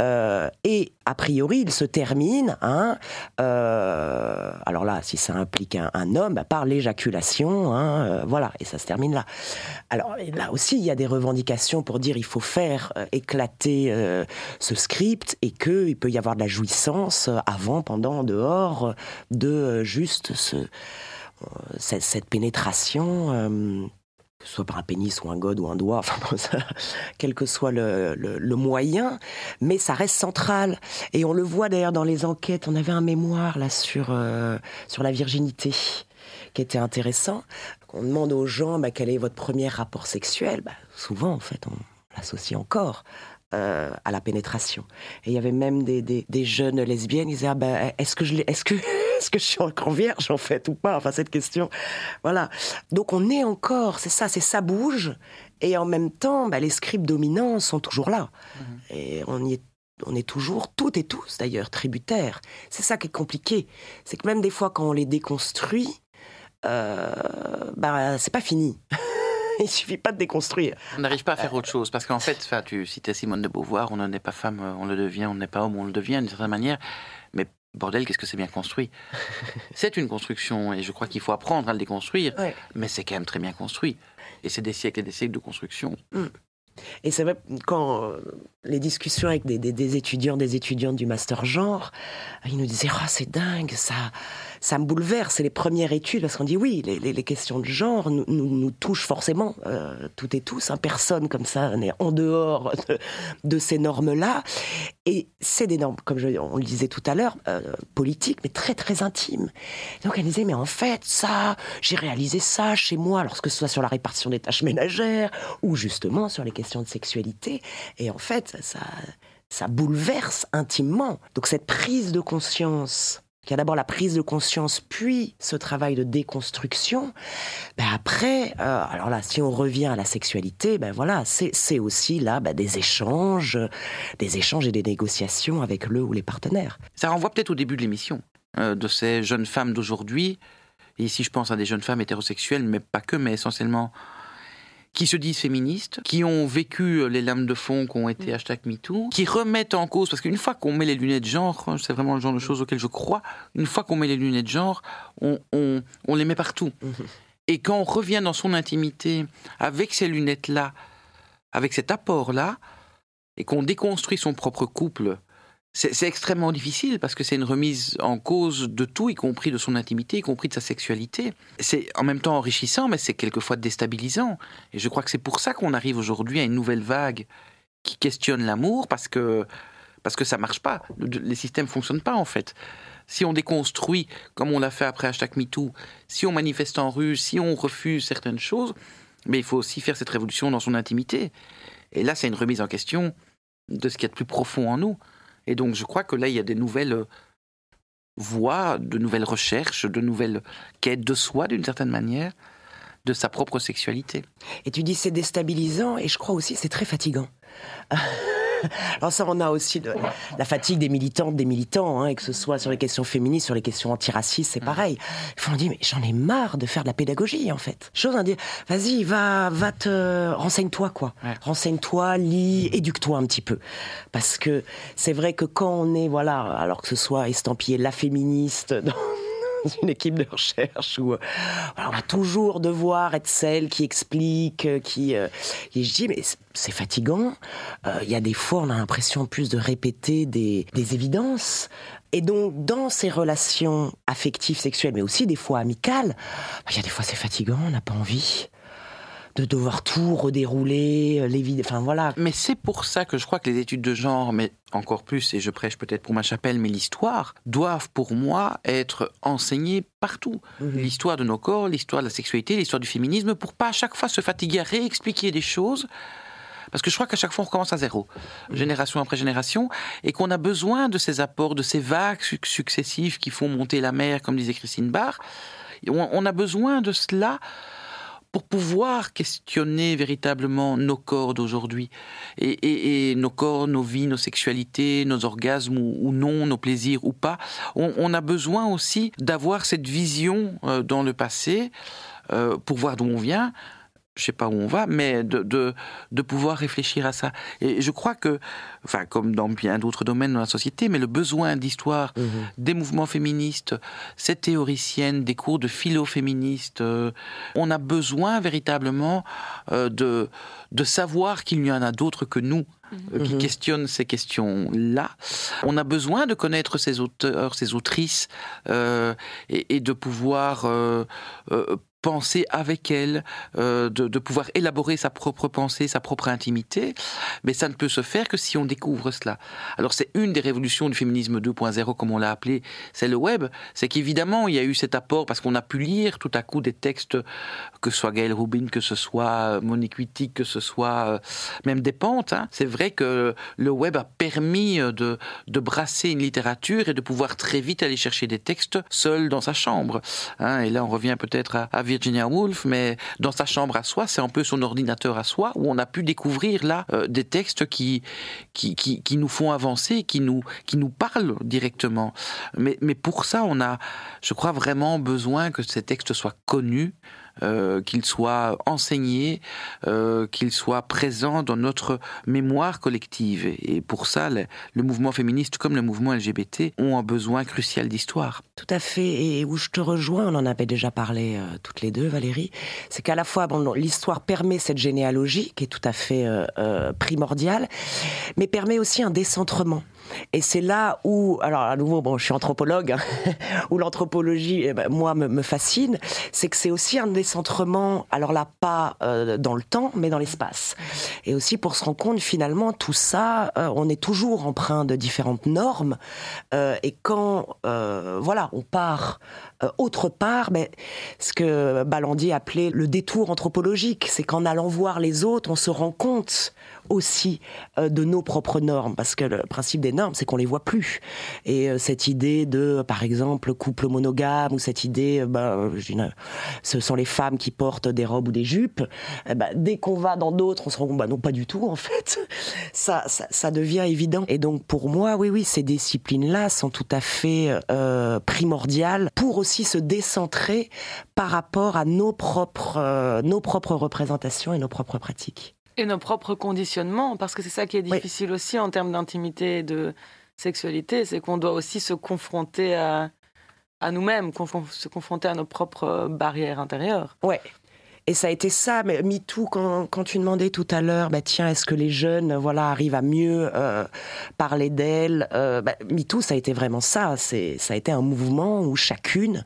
Euh, et a priori, il se termine, hein, euh, alors là, si ça implique un, homme, bah, par l'éjaculation, hein, euh, voilà, et ça se termine là. Alors là aussi, il y a des revendications pour dire il faut faire éclater ce script et qu'il peut y avoir de la jouissance avant, pendant, dehors de juste ce, cette, soit par un pénis ou un god ou un doigt, enfin, quel que soit le, moyen, mais ça reste central. Et on le voit d'ailleurs dans les enquêtes. On avait un mémoire là sur, euh, sur la virginité qui était intéressant. On demande aux gens bah, quel est votre premier rapport sexuel? Bah, souvent, en fait, on l'associe encore euh, à la pénétration. Et il y avait même des, des, jeunes lesbiennes, ils disaient ah ben, est-ce que je est-ce que est-ce que je suis encore vierge en fait ou pas? Enfin cette question, voilà. Donc on est encore, c'est ça, c'est ça bouge et en même temps, bah, les scripts dominants sont toujours là mhm. et on y est on est toujours, toutes et tous d'ailleurs, tributaires. C'est ça qui est compliqué. C'est que même des fois, quand on les déconstruit, euh, bah, c'est pas fini. il suffit pas de déconstruire. On n'arrive pas à faire autre chose parce qu'en fait, tu citais Simone de Beauvoir, on n'est pas femme, on le devient, on n'est pas homme, on le devient d'une certaine manière. Mais bordel, qu'est-ce que c'est bien construit? C'est une construction et je crois qu'il faut apprendre à le déconstruire, mais c'est quand même très bien construit. Et c'est des siècles et des siècles de construction. Mm. Et c'est vrai, quand euh, les discussions avec des, des- des étudiants, des étudiantes du master genre, ils nous disaient, oh, c'est dingue, ça, ça me bouleverse. C'est les premières études, parce qu'on dit, oui, les, questions de genre nous, nous, touchent forcément, euh, toutes et tous. Hein, personne comme ça n'est en dehors de, ces normes-là. Et c'est des normes, comme on le disait tout à l'heure, euh, politiques, mais très, très intimes. Donc elle disait, mais en fait, ça, j'ai réalisé ça chez moi, lorsque ce soit sur la répartition des tâches ménagères, ou justement sur les questions de sexualité. Et en fait, ça, ça bouleverse intimement. Donc cette prise de conscience, il y a d'abord la prise de conscience, puis ce travail de déconstruction. Ben après, euh, alors là, si on revient à la sexualité, ben voilà, c'est aussi là ben, des échanges, des échanges et des négociations avec le ou les partenaires. Ça renvoie peut-être au début de l'émission, euh, de ces jeunes femmes d'aujourd'hui. Et ici, je pense à des jeunes femmes hétérosexuelles, mais pas que, mais essentiellement qui se disent féministes, qui ont vécu euh, les lames de fond qui ont été hashtag MeToo, qui remettent en cause, parce qu'une fois qu'on met les lunettes genre, hein, c'est vraiment le genre de choses auxquelles je crois, une fois qu'on met les lunettes genre, on, on, on les met partout. Et quand on revient dans son intimité avec ces lunettes-là, avec cet apport-là, et qu'on déconstruit son propre couple, c'est extrêmement difficile parce que c'est une remise en cause de tout, y compris de son intimité, y compris de sa sexualité. C'est en même temps enrichissant, mais c'est quelquefois déstabilisant. Et je crois que c'est pour ça qu'on arrive aujourd'hui à une nouvelle vague qui questionne l'amour parce que parce que ça marche pas. Le- Les systèmes fonctionnent pas en fait. Si on déconstruit, comme on l'a fait après hashtag MeToo, si on manifeste en rue, si on refuse certaines choses, mais il faut aussi faire cette révolution dans son intimité. Et là, c'est une remise en question de ce qu'il y a de plus profond en nous. Et donc, je crois que là, il y a des nouvelles euh, voies, de nouvelles recherches, de nouvelles quêtes de soi, d'une certaine manière, de sa propre sexualité. Et tu dis c'est déstabilisant, et je crois aussi c'est très fatigant. Alors ça, on a aussi le- la fatigue des militantes, des militants, hein, et que ce soit sur les questions féministes, sur les questions antiracistes, c'est pareil. Ils on dit, mais j'en ai marre de faire de la pédagogie, en fait. Chose à dire, vas-y, va, va te, renseigne-toi, quoi. Ouais. Renseigne-toi, lis, éduque-toi un petit peu. Parce que c'est vrai que quand on est, voilà, alors que ce soit estampillé la féministe dans une équipe de recherche où euh, on va toujours devoir être celle qui explique, euh, qui. et je dis, mais c'est- fatigant. Euh, Il y a des fois, on a l'impression plus de répéter des, des évidences. Et donc, dans ces relations affectives, sexuelles, mais aussi des fois amicales, bah, il y a des fois, c'est fatigant, on n'a pas envie de devoir tout redérouler, euh, les vides. Enfin, voilà. Mais c'est pour ça que je crois que les études de genre, mais encore plus, et je prêche peut-être pour ma chapelle, mais l'histoire, doivent pour moi être enseignées partout. Mhm. L'histoire de nos corps, l'histoire de la sexualité, l'histoire du féminisme, pour pas à chaque fois se fatiguer à réexpliquer des choses. Parce que je crois qu'à chaque fois, on recommence à zéro, génération après génération, et qu'on a besoin de ces apports, de ces vagues suc- successives qui font monter la mer, comme disait Christine Barr. On a besoin de cela pour pouvoir questionner véritablement nos corps d'aujourd'hui et, et- et nos corps, nos vies, nos sexualités, nos orgasmes ou, non, nos plaisirs ou pas. On, on a besoin aussi d'avoir cette vision euh, dans le passé euh, pour voir d'où on vient. Je sais pas où on va, mais de, de, de pouvoir réfléchir à ça. Et je crois que, enfin, comme dans bien d'autres domaines de la société, mais le besoin d'histoire des mouvements féministes, cette théoricienne, des cours de philo féministe, euh, on a besoin véritablement euh, de, de savoir qu'il y en a d'autres que nous euh, qui Mhm. questionnent ces questions-là. On a besoin de connaître ces auteurs, ces autrices, euh, et, et de pouvoir euh, euh, penser avec elles, euh, de, pouvoir élaborer sa propre pensée, sa propre intimité. Mais ça ne peut se faire que si on découvre cela. Alors c'est une des révolutions du féminisme 2.0, comme on l'a appelé, c'est le web. C'est qu'évidemment, il y a eu cet apport parce qu'on a pu lire tout à coup des textes, que ce soit Gaël Rubin, que ce soit Monique Wittig, que ce soit euh, même des pentes. hein. C'est vrai que le web a permis euh, de, de brasser une littérature et de pouvoir très vite aller chercher des textes seul dans sa chambre. hein. Et là, on revient peut-être à, à Virginia Woolf, mais dans sa chambre à soi, c'est un peu son ordinateur à soi, où on a pu découvrir là euh, des textes qui, qui, qui, qui nous font avancer, qui nous, qui nous parlent directement. Mais, mais pour ça, on a, je crois, vraiment besoin que ces textes soient connus, euh, qu'il soit enseigné, euh, qu'il soit présent dans notre mémoire collective. Et pour ça, le, mouvement féministe comme le mouvement LGBT ont un besoin crucial d'histoire. Tout à fait, et où je te rejoins, on en avait déjà parlé euh, toutes les deux, Valérie, c'est qu'à la fois, l'histoire permet cette généalogie qui est tout à fait euh, primordiale, mais permet aussi un décentrement. Et c'est là où, alors à nouveau, bon, je suis anthropologue, hein, où l'anthropologie, eh ben, moi, me, fascine, c'est que c'est aussi un décentrement, alors là, pas euh, dans le temps, mais dans l'espace. Et aussi pour se rendre compte, finalement, tout ça, euh, on est toujours empreint de différentes normes. Euh, et quand, voilà, on part autre part, mais ce que Balandi appelait le détour anthropologique, c'est qu'en allant voir les autres, on se rend compte aussi euh, de nos propres normes, parce que le principe des normes, c'est qu'on les voit plus. Et euh, cette idée de, par exemple, couple monogame, ou cette idée, euh, ben, ce sont les femmes qui portent des robes ou des jupes, eh ben, dès qu'on va dans d'autres, on se rend compte, bah non, pas du tout, en fait. Ça, ça, devient évident. Et donc, pour moi, oui, oui, ces disciplines-là sont tout à fait primordiales pour aussi se décentrer par rapport à nos propres, nos propres représentations et nos propres pratiques. Et nos propres conditionnements, parce que c'est ça qui est Oui. difficile aussi en termes d'intimité et de sexualité, c'est qu'on doit aussi se confronter à, à nous-mêmes, se confronter à nos propres barrières intérieures. Ouais. Et ça a été ça, mais MeToo, quand, quand tu demandais tout à l'heure, bah tiens, est-ce que les jeunes, voilà, arrivent à mieux euh, parler d'elles euh, bah, MeToo, ça a été vraiment ça. Ça a été un mouvement où chacune,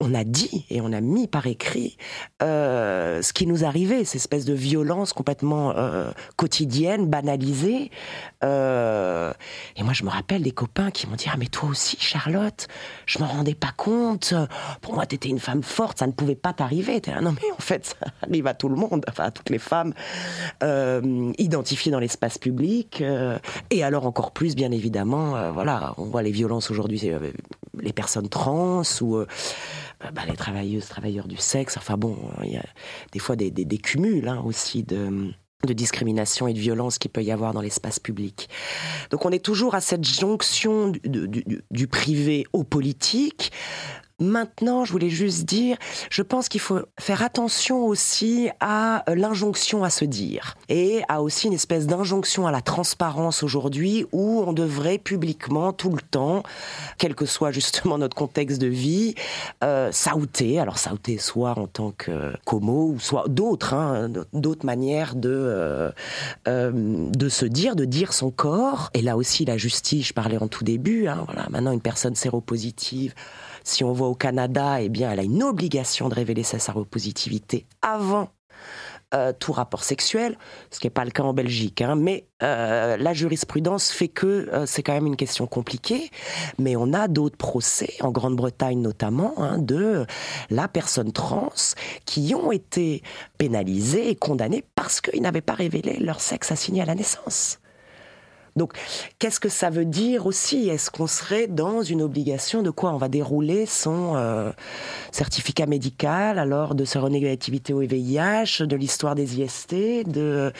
on a dit et on a mis par écrit euh, ce qui nous arrivait, ces espèces de violences complètement euh, quotidiennes, banalisées. Euh, et moi, je me rappelle des copains qui m'ont dit ah mais toi aussi, Charlotte, je m'en rendais pas compte. Pour moi, t'étais une femme forte, ça ne pouvait pas t'arriver. T'es là, non mais en fait, ça arrive à tout le monde, enfin à toutes les femmes euh, identifiées dans l'espace public. euh, et alors encore plus, bien évidemment, euh, voilà, on voit les violences aujourd'hui, les personnes trans ou bah, les travailleuses, travailleurs du sexe. Enfin bon, il y a des fois des, cumuls hein, aussi de discrimination et de violence qu'il peut y avoir dans l'espace public. Donc on est toujours à cette jonction du privé au politique. Maintenant, je voulais juste dire, je pense qu'il faut faire attention aussi à euh, l'injonction à se dire et à aussi une espèce d'injonction à la transparence aujourd'hui où on devrait publiquement tout le temps, quel que soit justement notre contexte de vie, euh, s'outer. Alors s'outer soit en tant que qu'homo ou soit d'autres, hein, d'autres manières de euh, euh, de se dire, de dire son corps. Et là aussi, la justice, je parlais en tout début. Hein, voilà, maintenant une personne séropositive. Si on voit au Canada, eh bien, elle a une obligation de révéler sa séropositivité avant euh, tout rapport sexuel, ce qui n'est pas le cas en Belgique. Hein, mais euh, la jurisprudence fait que euh, c'est quand même une question compliquée. Mais on a d'autres procès, en Grande-Bretagne notamment, hein, de la personne trans qui ont été pénalisés et condamnés parce qu'ils n'avaient pas révélé leur sexe assigné à la naissance. Donc, qu'est-ce que ça veut dire aussi? Est-ce qu'on serait dans une obligation de quoi? On va dérouler son euh, certificat médical, alors de séronégativité au VIH, de l'histoire des IST, de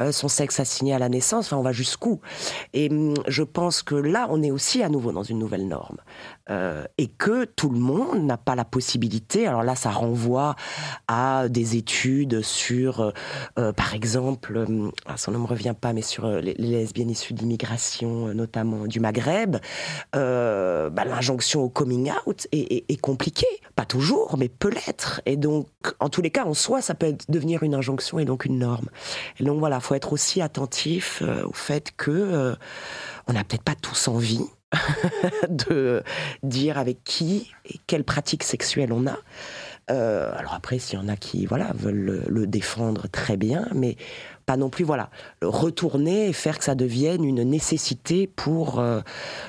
euh, son sexe assigné à la naissance, enfin on va jusqu'où? Et hum, je pense que là, on est aussi à nouveau dans une nouvelle norme. Euh, et que tout le monde n'a pas la possibilité. Alors là, ça renvoie à des études sur, euh, euh, par exemple, ah, son nom ne me revient pas, mais sur les, les lesbiennes issues d'immigration, notamment du Maghreb. Bah, L'injonction au coming out est, compliquée, pas toujours, mais peut l'être. Et donc, en tous les cas, en soi, ça peut devenir une injonction et donc une norme. Et donc voilà, faut être aussi attentif au fait que on n'a peut-être pas tous envie de dire avec qui et quelle pratique sexuelle on a. Euh, alors après, s'il y en a qui voilà veulent le, défendre très bien, mais pas non plus voilà le retourner et faire que ça devienne une nécessité pour euh,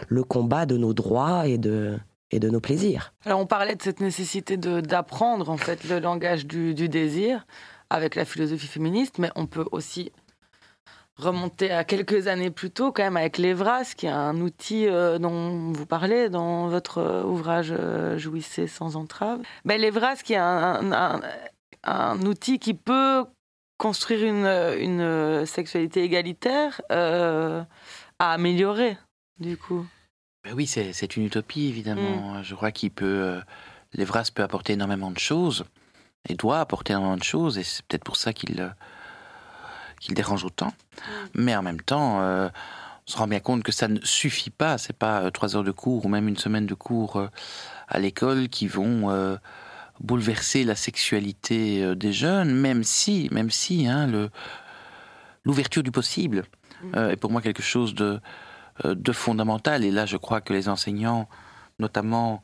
le combat de nos droits et de et de nos plaisirs. Alors on parlait de cette nécessité d'apprendre en fait le langage du, du désir avec la philosophie féministe, mais on peut aussi remonter à quelques années plus tôt quand même avec l'Evras, qui est un outil euh, dont vous parlez dans votre euh, ouvrage euh, Jouissez sans entrave. Ben, L'Evras qui est un, un- un- un outil qui peut construire une, une sexualité égalitaire euh, à améliorer du coup. Ben oui, c'est une utopie, évidemment. Je crois qu'il peut. L'Evras peut apporter énormément de choses. et doit apporter énormément de choses, et c'est peut-être pour ça qu'il qu'il dérange autant. Mais en même temps, euh, on se rend bien compte que ça ne suffit pas. C'est pas euh, trois heures de cours ou même une semaine de cours euh, à l'école qui vont bouleverser la sexualité des jeunes, même si, même si, hein, le l'ouverture du possible euh, est pour moi quelque chose de de fondamental. Et là, je crois que les enseignants, notamment,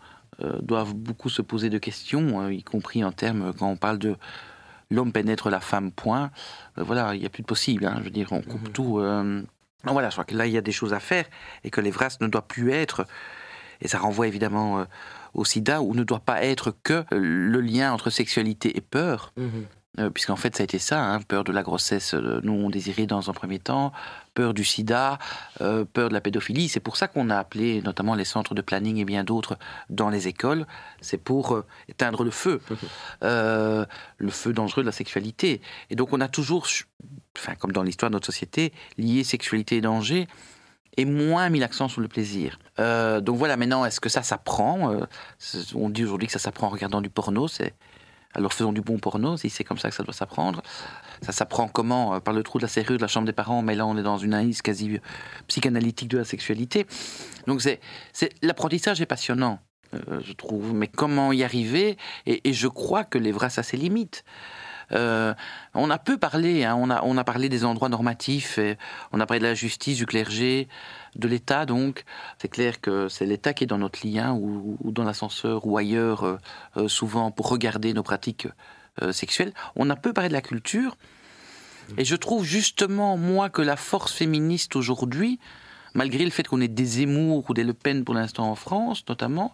doivent beaucoup se poser de questions, y compris en termes quand on parle de l'homme pénètre la femme, point. Euh, voilà, il n'y a plus de possible. hein. je veux dire, on coupe tout. euh. Donc voilà, je crois que là, il y a des choses à faire et que l'Evras ne doit plus être, et ça renvoie évidemment euh, au sida, ou ne doit pas être que le lien entre sexualité et peur. Euh, puisqu'en fait ça a été ça, hein, peur de la grossesse euh, non désirée dans un premier temps, peur du sida, euh, peur de la pédophilie. C'est pour ça qu'on a appelé notamment les centres de planning et bien d'autres dans les écoles. C'est pour euh, éteindre le feu, Euh, le feu dangereux de la sexualité. Et donc on a toujours, enfin comme dans l'histoire de notre société, lié sexualité et danger et moins mis l'accent sur le plaisir. Euh, donc voilà, maintenant, est-ce que ça s'apprend? Euh, On dit aujourd'hui que ça s'apprend en regardant du porno, c'est alors faisons du bon porno, si c'est comme ça que ça doit s'apprendre. Ça s'apprend comment Euh, Par le trou de la serrure de la chambre des parents, mais là on est dans une analyse quasi euh, psychanalytique de la sexualité. Donc c'est, l'apprentissage est passionnant, euh, je trouve, mais comment y arriver? Et, je crois que l'Evras a ses limites. On a peu parlé, hein, on, a, parlé des endroits normatifs, on a parlé de la justice, du clergé, de l'État donc. C'est clair que c'est l'État qui est dans notre lien ou, ou dans l'ascenseur ou ailleurs, euh, euh, souvent pour regarder nos pratiques euh, sexuelles. On a peu parlé de la culture. Et je trouve justement, moi, que la force féministe aujourd'hui, malgré le fait qu'on ait des Zemmour ou des Le Pen pour l'instant en France, notamment,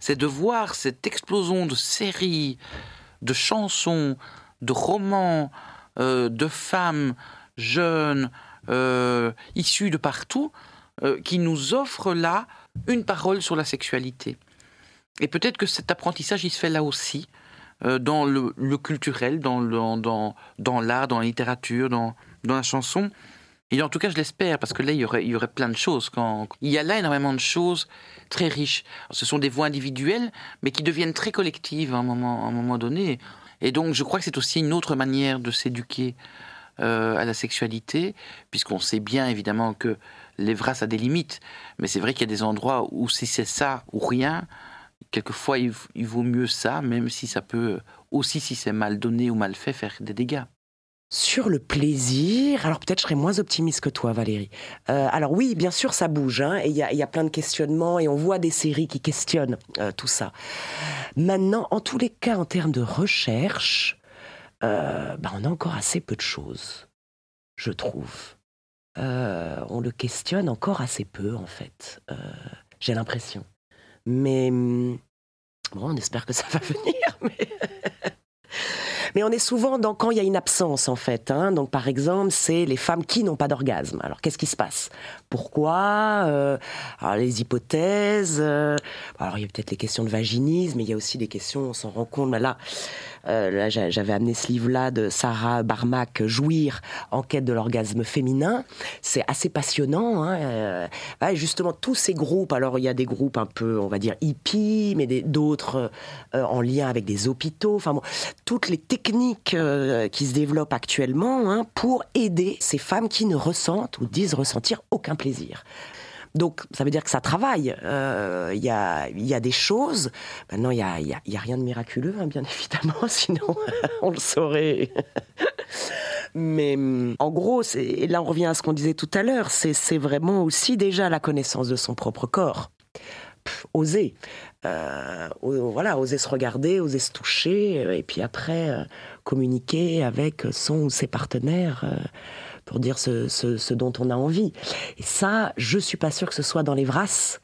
c'est de voir cette explosion de séries, de chansons, de romans, euh, de femmes jeunes, euh, issues de partout, euh, qui nous offrent là une parole sur la sexualité. Et peut-être que cet apprentissage, il se fait là aussi, euh, dans le, culturel, dans, le- dans, dans l'art, dans la littérature, dans, dans la chanson. Et en tout cas, je l'espère, parce que là, il y aurait, il y aurait plein de choses. Quand... Il y a là énormément de choses très riches. Ce sont des voix individuelles, mais qui deviennent très collectives à un moment, un moment donné. Et donc, je crois que c'est aussi une autre manière de s'éduquer euh, à la sexualité, puisqu'on sait bien évidemment que l'Evras a des limites. Mais c'est vrai qu'il y a des endroits où si c'est ça ou rien, quelquefois il, vaut mieux ça, même si ça peut aussi, si c'est mal donné ou mal fait, faire des dégâts. Sur le plaisir, alors peut-être je serais moins optimiste que toi, Valérie. Euh, alors oui, bien sûr, ça bouge, hein, et il y a, il y a plein de questionnements, et on voit des séries qui questionnent euh, tout ça. Maintenant, en tous les cas, en termes de recherche, euh, bah, on a encore assez peu de choses, je trouve. Euh, on le questionne encore assez peu, en fait. Euh, J'ai l'impression. Mais hum, bon, on espère que ça va venir. Mais... On est souvent dans quand il y a une absence en fait. hein. Donc par exemple, c'est les femmes qui n'ont pas d'orgasme. Alors qu'est-ce qui se passe? Pourquoi? Euh, Alors les hypothèses. Alors il y a peut-être les questions de vaginisme, mais il y a aussi des questions. On s'en rend compte. Mais là, là j'a- j'avais amené ce livre-là de Sarah Barmack, Jouir, enquête de l'orgasme féminin. C'est assez passionnant. hein. Euh, justement, tous ces groupes. Alors il y a des groupes un peu, on va dire hippies, mais d'autres euh, en lien avec des hôpitaux. Enfin bon, toutes les techniques euh, qui se développent actuellement hein, pour aider ces femmes qui ne ressentent ou disent ressentir aucun plaisir. Donc, ça veut dire que ça travaille. Euh, Il y, a, y a des choses. Maintenant, il n'y a, y a- y a rien de miraculeux, hein, bien évidemment, sinon on le saurait. Mais hum, en gros, et là on revient à ce qu'on disait tout à l'heure, c'est vraiment aussi déjà la connaissance de son propre corps. Oser. Euh, voilà, oser se regarder, oser se toucher, euh, et puis après communiquer avec son ou ses partenaires pour dire ce, ce- dont on a envie. Et ça, je suis pas sûre que ce soit dans les vrasses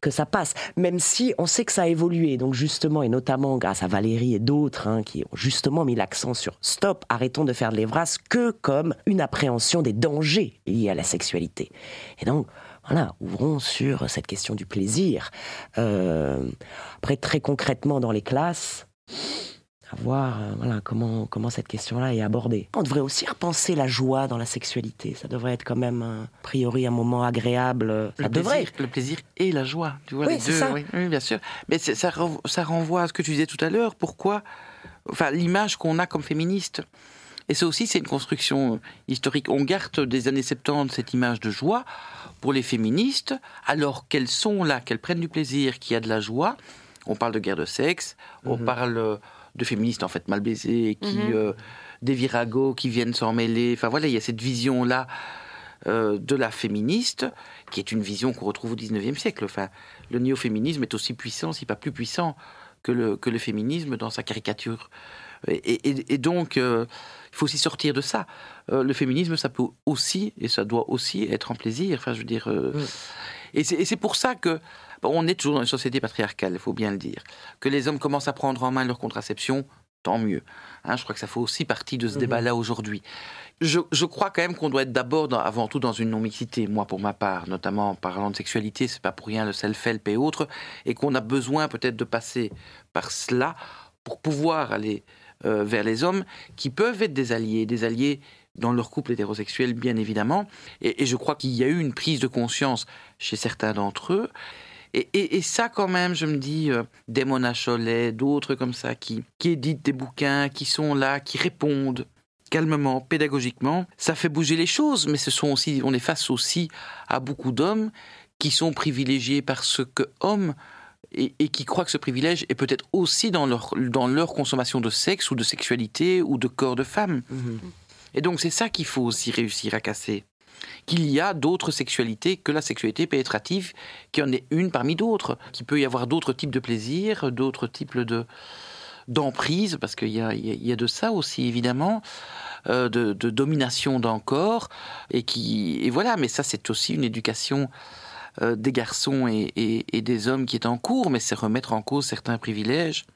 que ça passe, même si on sait que ça a évolué. Donc justement, et notamment grâce à Valérie et d'autres hein, qui ont justement mis l'accent sur stop, arrêtons de faire de l'Evras que comme une appréhension des dangers liés à la sexualité. Et donc, voilà, ouvrons sur cette question du plaisir. Euh, après, très concrètement dans les classes, à voir euh, voilà, comment, comment cette question-là est abordée. On devrait aussi repenser la joie dans la sexualité. Ça devrait être quand même, euh, a priori, un moment agréable. euh, Ça le devrait. plaisir, le plaisir et la joie, tu vois Oui, les deux. ça. Oui, oui, bien sûr. Mais ça, ça renvoie à ce que tu disais tout à l'heure. Pourquoi enfin, l'image qu'on a comme féministe. Et ça aussi, c'est une construction historique. On garde des années 70 cette image de joie pour les féministes, alors qu'elles sont là, qu'elles prennent du plaisir, qu'il y a de la joie. On parle de guerre de sexe, on Mhm. parle de féministes en fait mal baisées, qui, euh, des viragos qui viennent s'en mêler. Enfin voilà, il y a cette vision-là euh, de la féministe, qui est une vision qu'on retrouve au 19e siècle. Enfin, le néo-féminisme est aussi puissant, si pas plus puissant, que le, que le féminisme dans sa caricature. Et, et- et donc, euh, il faut aussi sortir de ça. Euh, le féminisme, ça peut aussi, et ça doit aussi être en plaisir. Enfin, je veux dire. Mm. Et c'est et c'est pour ça que. Bon, on est toujours dans une société patriarcale, il faut bien le dire. Que les hommes commencent à prendre en main leur contraception, tant mieux. Hein, je crois que ça fait aussi partie de ce Mhm. débat-là aujourd'hui. Je, je crois quand même qu'on doit être d'abord, avant tout, dans une non-mixité, moi pour ma part, notamment en parlant de sexualité, c'est pas pour rien le self-help et autres, et qu'on a besoin peut-être de passer par cela pour pouvoir aller euh, vers les hommes qui peuvent être des alliés, des alliés dans leur couple hétérosexuel, bien évidemment. Et, et je crois qu'il y a eu une prise de conscience chez certains d'entre eux. Et, et- et ça, quand même, je me dis, euh, des Mona Cholet, d'autres comme ça, qui, qui éditent des bouquins, qui sont là, qui répondent calmement, pédagogiquement, ça fait bouger les choses, mais ce sont aussi, on est face aussi à beaucoup d'hommes qui sont privilégiés parce que hommes et, et qui croient que ce privilège est peut-être aussi dans leur, dans leur consommation de sexe ou de sexualité ou de corps de femme. Mhm. Et donc c'est ça qu'il faut aussi réussir à casser. Qu'il y a d'autres sexualités que la sexualité pénétrative, qui en est une parmi d'autres. Qu'il peut y avoir d'autres types de plaisirs, d'autres types de d'emprise, parce qu'il y y a de ça aussi évidemment, euh, de, de domination d'un corps, et qui et voilà. Mais ça c'est aussi une éducation euh, des garçons et, et- et des hommes qui est en cours, mais c'est remettre en cause certains privilèges,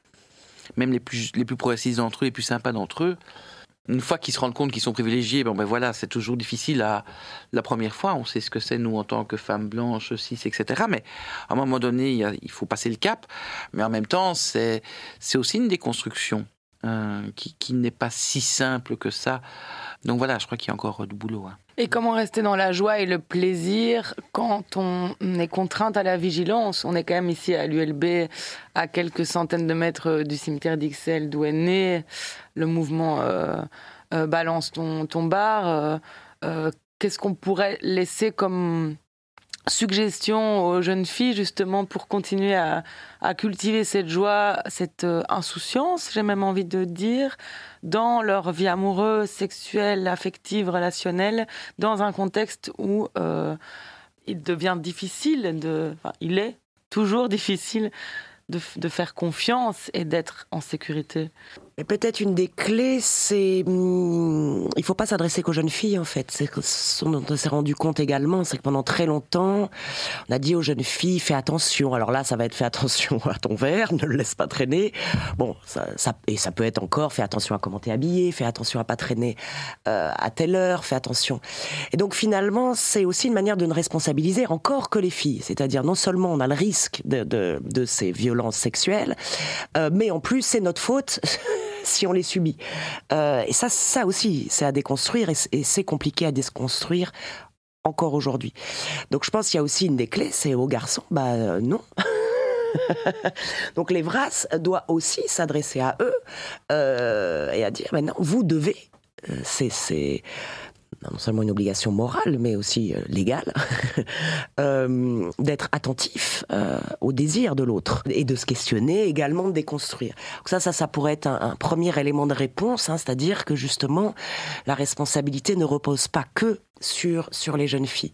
même les plus les plus progressistes d'entre eux, les plus sympas d'entre eux une fois qu'ils se rendent compte qu'ils sont privilégiés, bon ben voilà, c'est toujours difficile à la première fois. On sait ce que c'est nous en tant que femmes blanches, cis, etc. Mais à un moment donné, il, faut passer le cap. Mais en même temps, c'est c'est aussi une déconstruction euh, qui, n'est pas si simple que ça. Donc voilà, je crois qu'il y a encore du boulot. hein. Et comment rester dans la joie et le plaisir quand on est contrainte à la vigilance? On est quand même ici à l'ULB, à quelques centaines de mètres du cimetière d'Ixelles, d'où est né le mouvement euh, euh, Balance ton, ton bar. Euh, euh, Qu'est-ce qu'on pourrait laisser comme suggestion aux jeunes filles justement pour continuer à, cultiver cette joie, cette euh, insouciance, j'ai même envie de dire, dans leur vie amoureuse, sexuelle, affective, relationnelle, dans un contexte où euh, il devient difficile de, il est toujours difficile de faire confiance et d'être en sécurité. Et peut-être une des clés, c'est hum, il faut pas s'adresser qu'aux jeunes filles en fait. C'est ce dont on s'est rendu compte également, c'est que pendant très longtemps, on a dit aux jeunes filles fais attention. Alors là, ça va être fais attention à ton verre, ne le laisse pas traîner. Bon, ça, ça et ça peut être encore fais attention à comment t'es habillé, fais attention à pas traîner euh, à telle heure, fais attention. Et donc finalement, c'est aussi une manière de ne responsabiliser encore que les filles. C'est-à-dire non seulement on a le risque de, de, de ces violences sexuelles, euh, mais en plus c'est notre faute si on les subit. Euh, et ça, ça aussi, c'est à déconstruire et, c'est compliqué à déconstruire encore aujourd'hui. Donc je pense qu'il y a aussi une des clés, c'est aux garçons, bah euh, non. Donc les VRAS doit aussi s'adresser à eux euh, et à dire maintenant vous devez, c'est non seulement une obligation morale mais aussi euh, légale euh, d'être attentif euh, au désir de l'autre et de se questionner également de déconstruire. Donc ça ça ça pourrait être un, premier élément de réponse, hein, c'est-à-dire que justement la responsabilité ne repose pas que sur, sur les jeunes filles.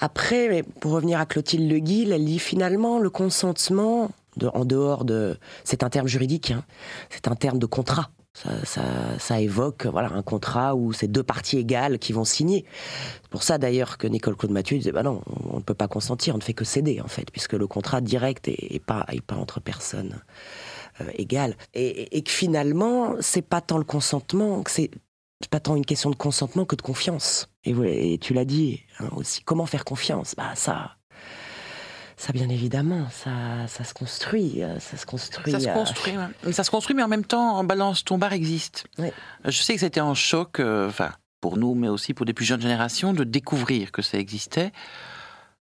Après, pour revenir à Clotilde Le Guil, elle dit finalement le consentement, en dehors de... C'est un terme juridique, hein, c'est un terme de contrat. Ça, évoque voilà, un contrat où c'est deux parties égales qui vont signer. C'est pour ça d'ailleurs que Nicole Claude Mathieu disait bah non, on ne peut pas consentir, on ne fait que céder en fait, puisque le contrat direct est, est pas, est pas entre personnes euh, égales. Et, que finalement, c'est pas tant le consentement, que c'est pas tant une question de consentement que de confiance. Et tu l'as dit hein, aussi, comment faire confiance? Bah ça, ça bien évidemment, ça, ça se construit, euh, ça se construit. Ça se euh, construit, ouais. ça se construit, mais en même temps, en balance, ton bar existe. Ouais. Je sais que c'était un choc, euh, enfin, pour nous, mais aussi pour des plus jeunes générations, de découvrir que ça existait.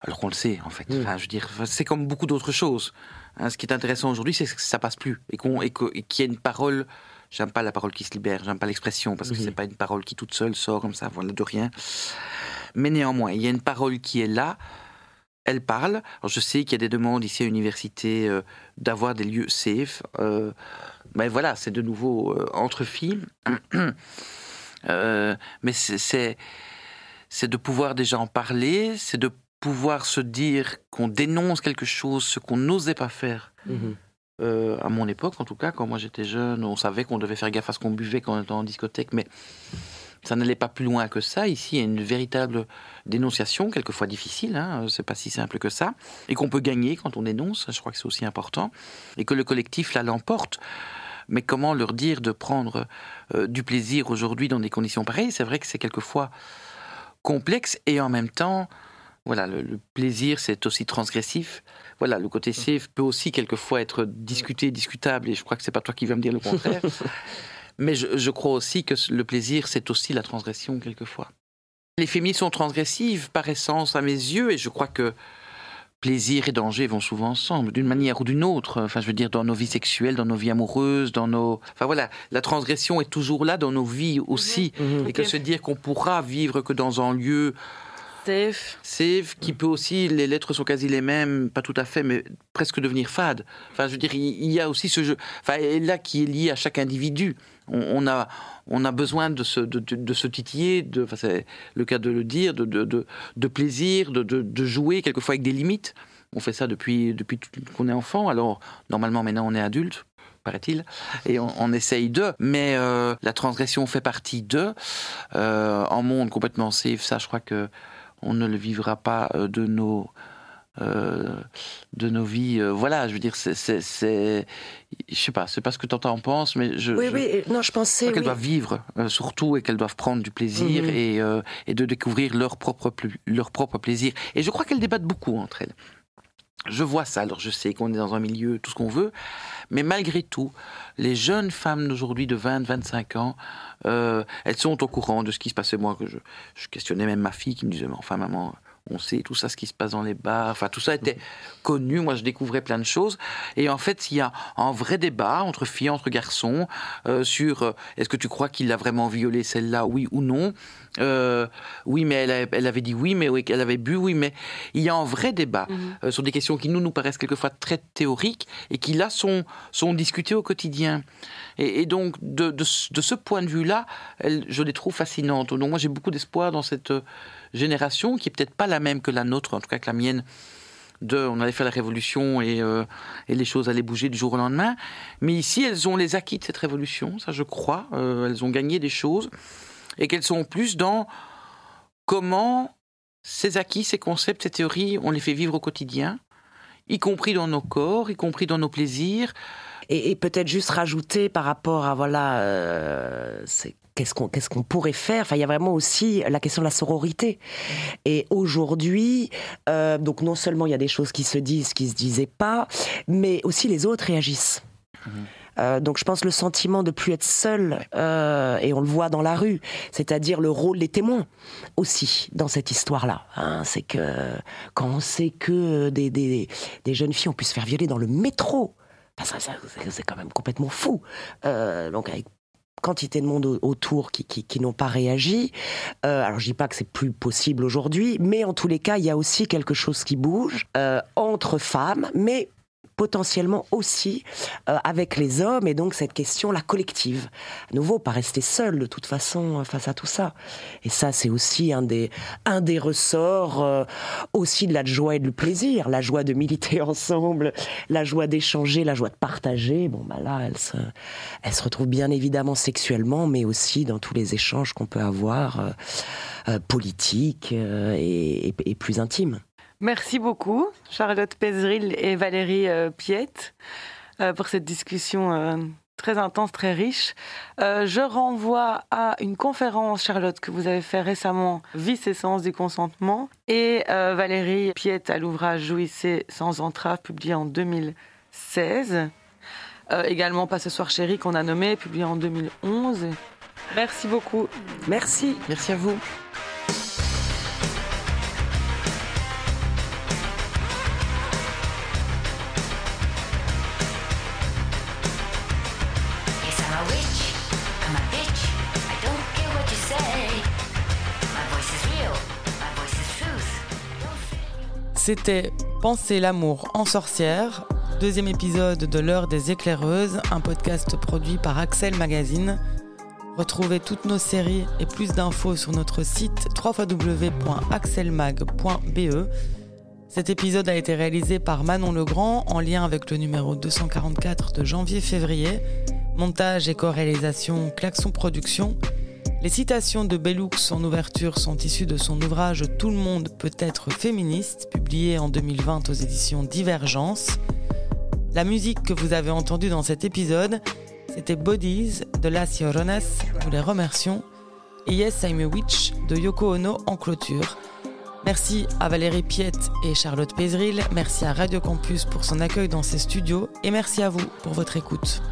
Alors qu'on le sait, en fait. Mm. Enfin, je veux dire, c'est comme beaucoup d'autres choses. Hein, ce qui est intéressant aujourd'hui, c'est que ça passe plus et qu'on et qu'il y a une parole j'aime pas la parole qui se libère, j'aime pas l'expression parce que Mhm. c'est pas une parole qui toute seule sort comme ça, voilà, de rien. Mais néanmoins, il y a une parole qui est là. Elle parle. Alors, je sais qu'il y a des demandes ici à l'université euh, d'avoir des lieux safe. Euh, ben voilà, c'est de nouveau euh, entre filles. Mais c'est- de pouvoir déjà en parler, c'est de pouvoir se dire qu'on dénonce quelque chose, ce qu'on n'osait pas faire. Mhm. Euh, à mon époque, en tout cas, quand moi j'étais jeune, on savait qu'on devait faire gaffe à ce qu'on buvait quand on était en discothèque, mais ça n'allait pas plus loin que ça. Ici, il y a une véritable dénonciation, quelquefois difficile, hein, c'est pas si simple que ça, et qu'on peut gagner quand on dénonce, je crois que c'est aussi important, et que le collectif là l'emporte. Mais comment leur dire de prendre euh, du plaisir aujourd'hui dans des conditions pareilles? C'est vrai que c'est quelquefois complexe et en même temps, voilà, le, le plaisir c'est aussi transgressif. Voilà, le côté safe peut aussi quelquefois être discuté, discutable, et je crois que c'est pas toi qui vas me dire le contraire. Mais je, je crois aussi que le plaisir c'est aussi la transgression quelquefois. Les féministes sont transgressives par essence à mes yeux, et je crois que plaisir et danger vont souvent ensemble, d'une manière ou d'une autre. Enfin, je veux dire, dans nos vies sexuelles, dans nos vies amoureuses, dans nos. Enfin voilà, la transgression est toujours là dans nos vies aussi. Mhm. Et que se dire qu'on pourra vivre que dans un lieu Safe. safe, qui peut aussi, les lettres sont quasi les mêmes, pas tout à fait, mais presque devenir fade. Enfin, je veux dire, il y a aussi ce jeu, enfin, là qui est lié à chaque individu. On, a, on a besoin de se, de, se titiller, de, enfin, c'est le cas de le dire, de, de, plaisir, de, jouer quelquefois avec des limites. On fait ça depuis, depuis qu'on est enfant. Alors, normalement, maintenant, on est adulte paraît-il, et on, on essaye de, mais euh, la transgression fait partie de. Euh, en monde complètement safe, ça, je crois que on ne le vivra pas euh, de nos euh, de nos vies. euh, voilà, je veux dire, c'est, c'est, je sais pas, c'est pas ce que t'en penses, mais je, Oui, je oui, non, je pensais. qu'elles oui. doivent vivre euh, surtout et qu'elles doivent prendre du plaisir Mhm. et, euh, et de découvrir leur propre pl- leur propre plaisir. Et je crois qu'elles débattent beaucoup entre elles. Je vois ça, alors je sais qu'on est dans un milieu, tout ce qu'on veut, mais malgré tout, les jeunes femmes d'aujourd'hui de 20, 25 ans, euh, elles sont au courant de ce qui se passait. Moi, que je, je questionnais même ma fille qui me disait, mais enfin maman, on sait tout ça, ce qui se passe dans les bars, enfin tout ça était connu, moi je découvrais plein de choses. Et en fait, il y a un vrai débat entre filles, entre garçons, euh, sur euh, est-ce que tu crois qu'il a vraiment violé celle-là, oui ou non? Euh, Oui, mais elle, a- elle avait dit oui, mais oui, elle avait bu, oui, mais il y a un vrai débat euh, sur des questions qui nous, nous paraissent quelquefois très théoriques et qui là sont, sont discutées au quotidien. Et, et donc, de, de, ce- de ce point de vue-là, je les trouve fascinantes. Donc, moi, j'ai beaucoup d'espoir dans cette génération qui est peut-être pas la même que la nôtre, en tout cas que la mienne. De, on allait faire la révolution et, euh, et les choses allaient bouger du jour au lendemain. Mais ici, elles ont les acquis de cette révolution, ça je crois. Euh, elles ont gagné des choses et qu'elles sont plus dans comment ces acquis, ces concepts, ces théories, on les fait vivre au quotidien, y compris dans nos corps, y compris dans nos plaisirs. Et, peut-être juste rajouter par rapport à voilà, euh, c'est qu'est-ce qu'on qu'est-ce qu'on pourrait faire? Enfin, il y a vraiment aussi la question de la sororité. Et aujourd'hui, euh, donc non seulement il y a des choses qui se disent, qui se disaient pas, mais aussi les autres réagissent. Euh, donc je pense le sentiment de plus être seul, euh, et on le voit dans la rue, c'est-à-dire le rôle des témoins aussi dans cette histoire-là. hein. c'est que quand on sait que des, des, des jeunes filles ont pu se faire violer dans le métro, enfin, ça, ça, c'est- c'est quand même complètement fou. Euh, donc avec quantité de monde au- autour qui, qui, qui n'ont pas réagi. Euh, alors je dis pas que c'est plus possible aujourd'hui, mais en tous les cas, il y a aussi quelque chose qui bouge euh, entre femmes, mais potentiellement aussi euh, avec les hommes et donc cette question la collective. À nouveau pas rester seul de toute façon euh, face à tout ça. Et ça c'est aussi un des ressorts euh, aussi de la joie et du plaisir. La joie de militer ensemble la joie d'échanger la joie de partager. Bon bah là elle se retrouve bien évidemment sexuellement mais aussi dans tous les échanges qu'on peut avoir politiques et- et plus intimes Merci beaucoup, Charlotte Pézeril et Valérie euh, Piette, euh, pour cette discussion euh, très intense, très riche. Euh, je renvoie à une conférence, Charlotte, que vous avez fait récemment, Vice et sens du consentement, et euh, Valérie Piette à l'ouvrage Jouissez sans entrave, publié en 2016. Euh, également Pas ce soir chéri, qu'on a nommé, publié en 2011. Merci beaucoup. merci Merci à vous. C'était Penser l'amour en sorcière, deuxième épisode de l'heure des éclaireuses, un podcast produit par Axel Magazine. Retrouvez toutes nos séries et plus d'infos sur notre site www.axelmag.be. Cet épisode a été réalisé par Manon Legrand en lien avec le numéro 244 de janvier-février. Montage et co-réalisation Klaxon Productions. Les citations de Bellux en ouverture sont issues de son ouvrage Tout le monde peut être féministe, publié en 2020 aux éditions Divergence. La musique que vous avez entendue dans cet épisode, c'était Bodies de Las Llorones, nous les remercions, et Yes I'm a Witch de Yoko Ono en clôture. Merci à Valérie Piette et Charlotte Pézril, merci à Radio Campus pour son accueil dans ses studios, et merci à vous pour votre écoute.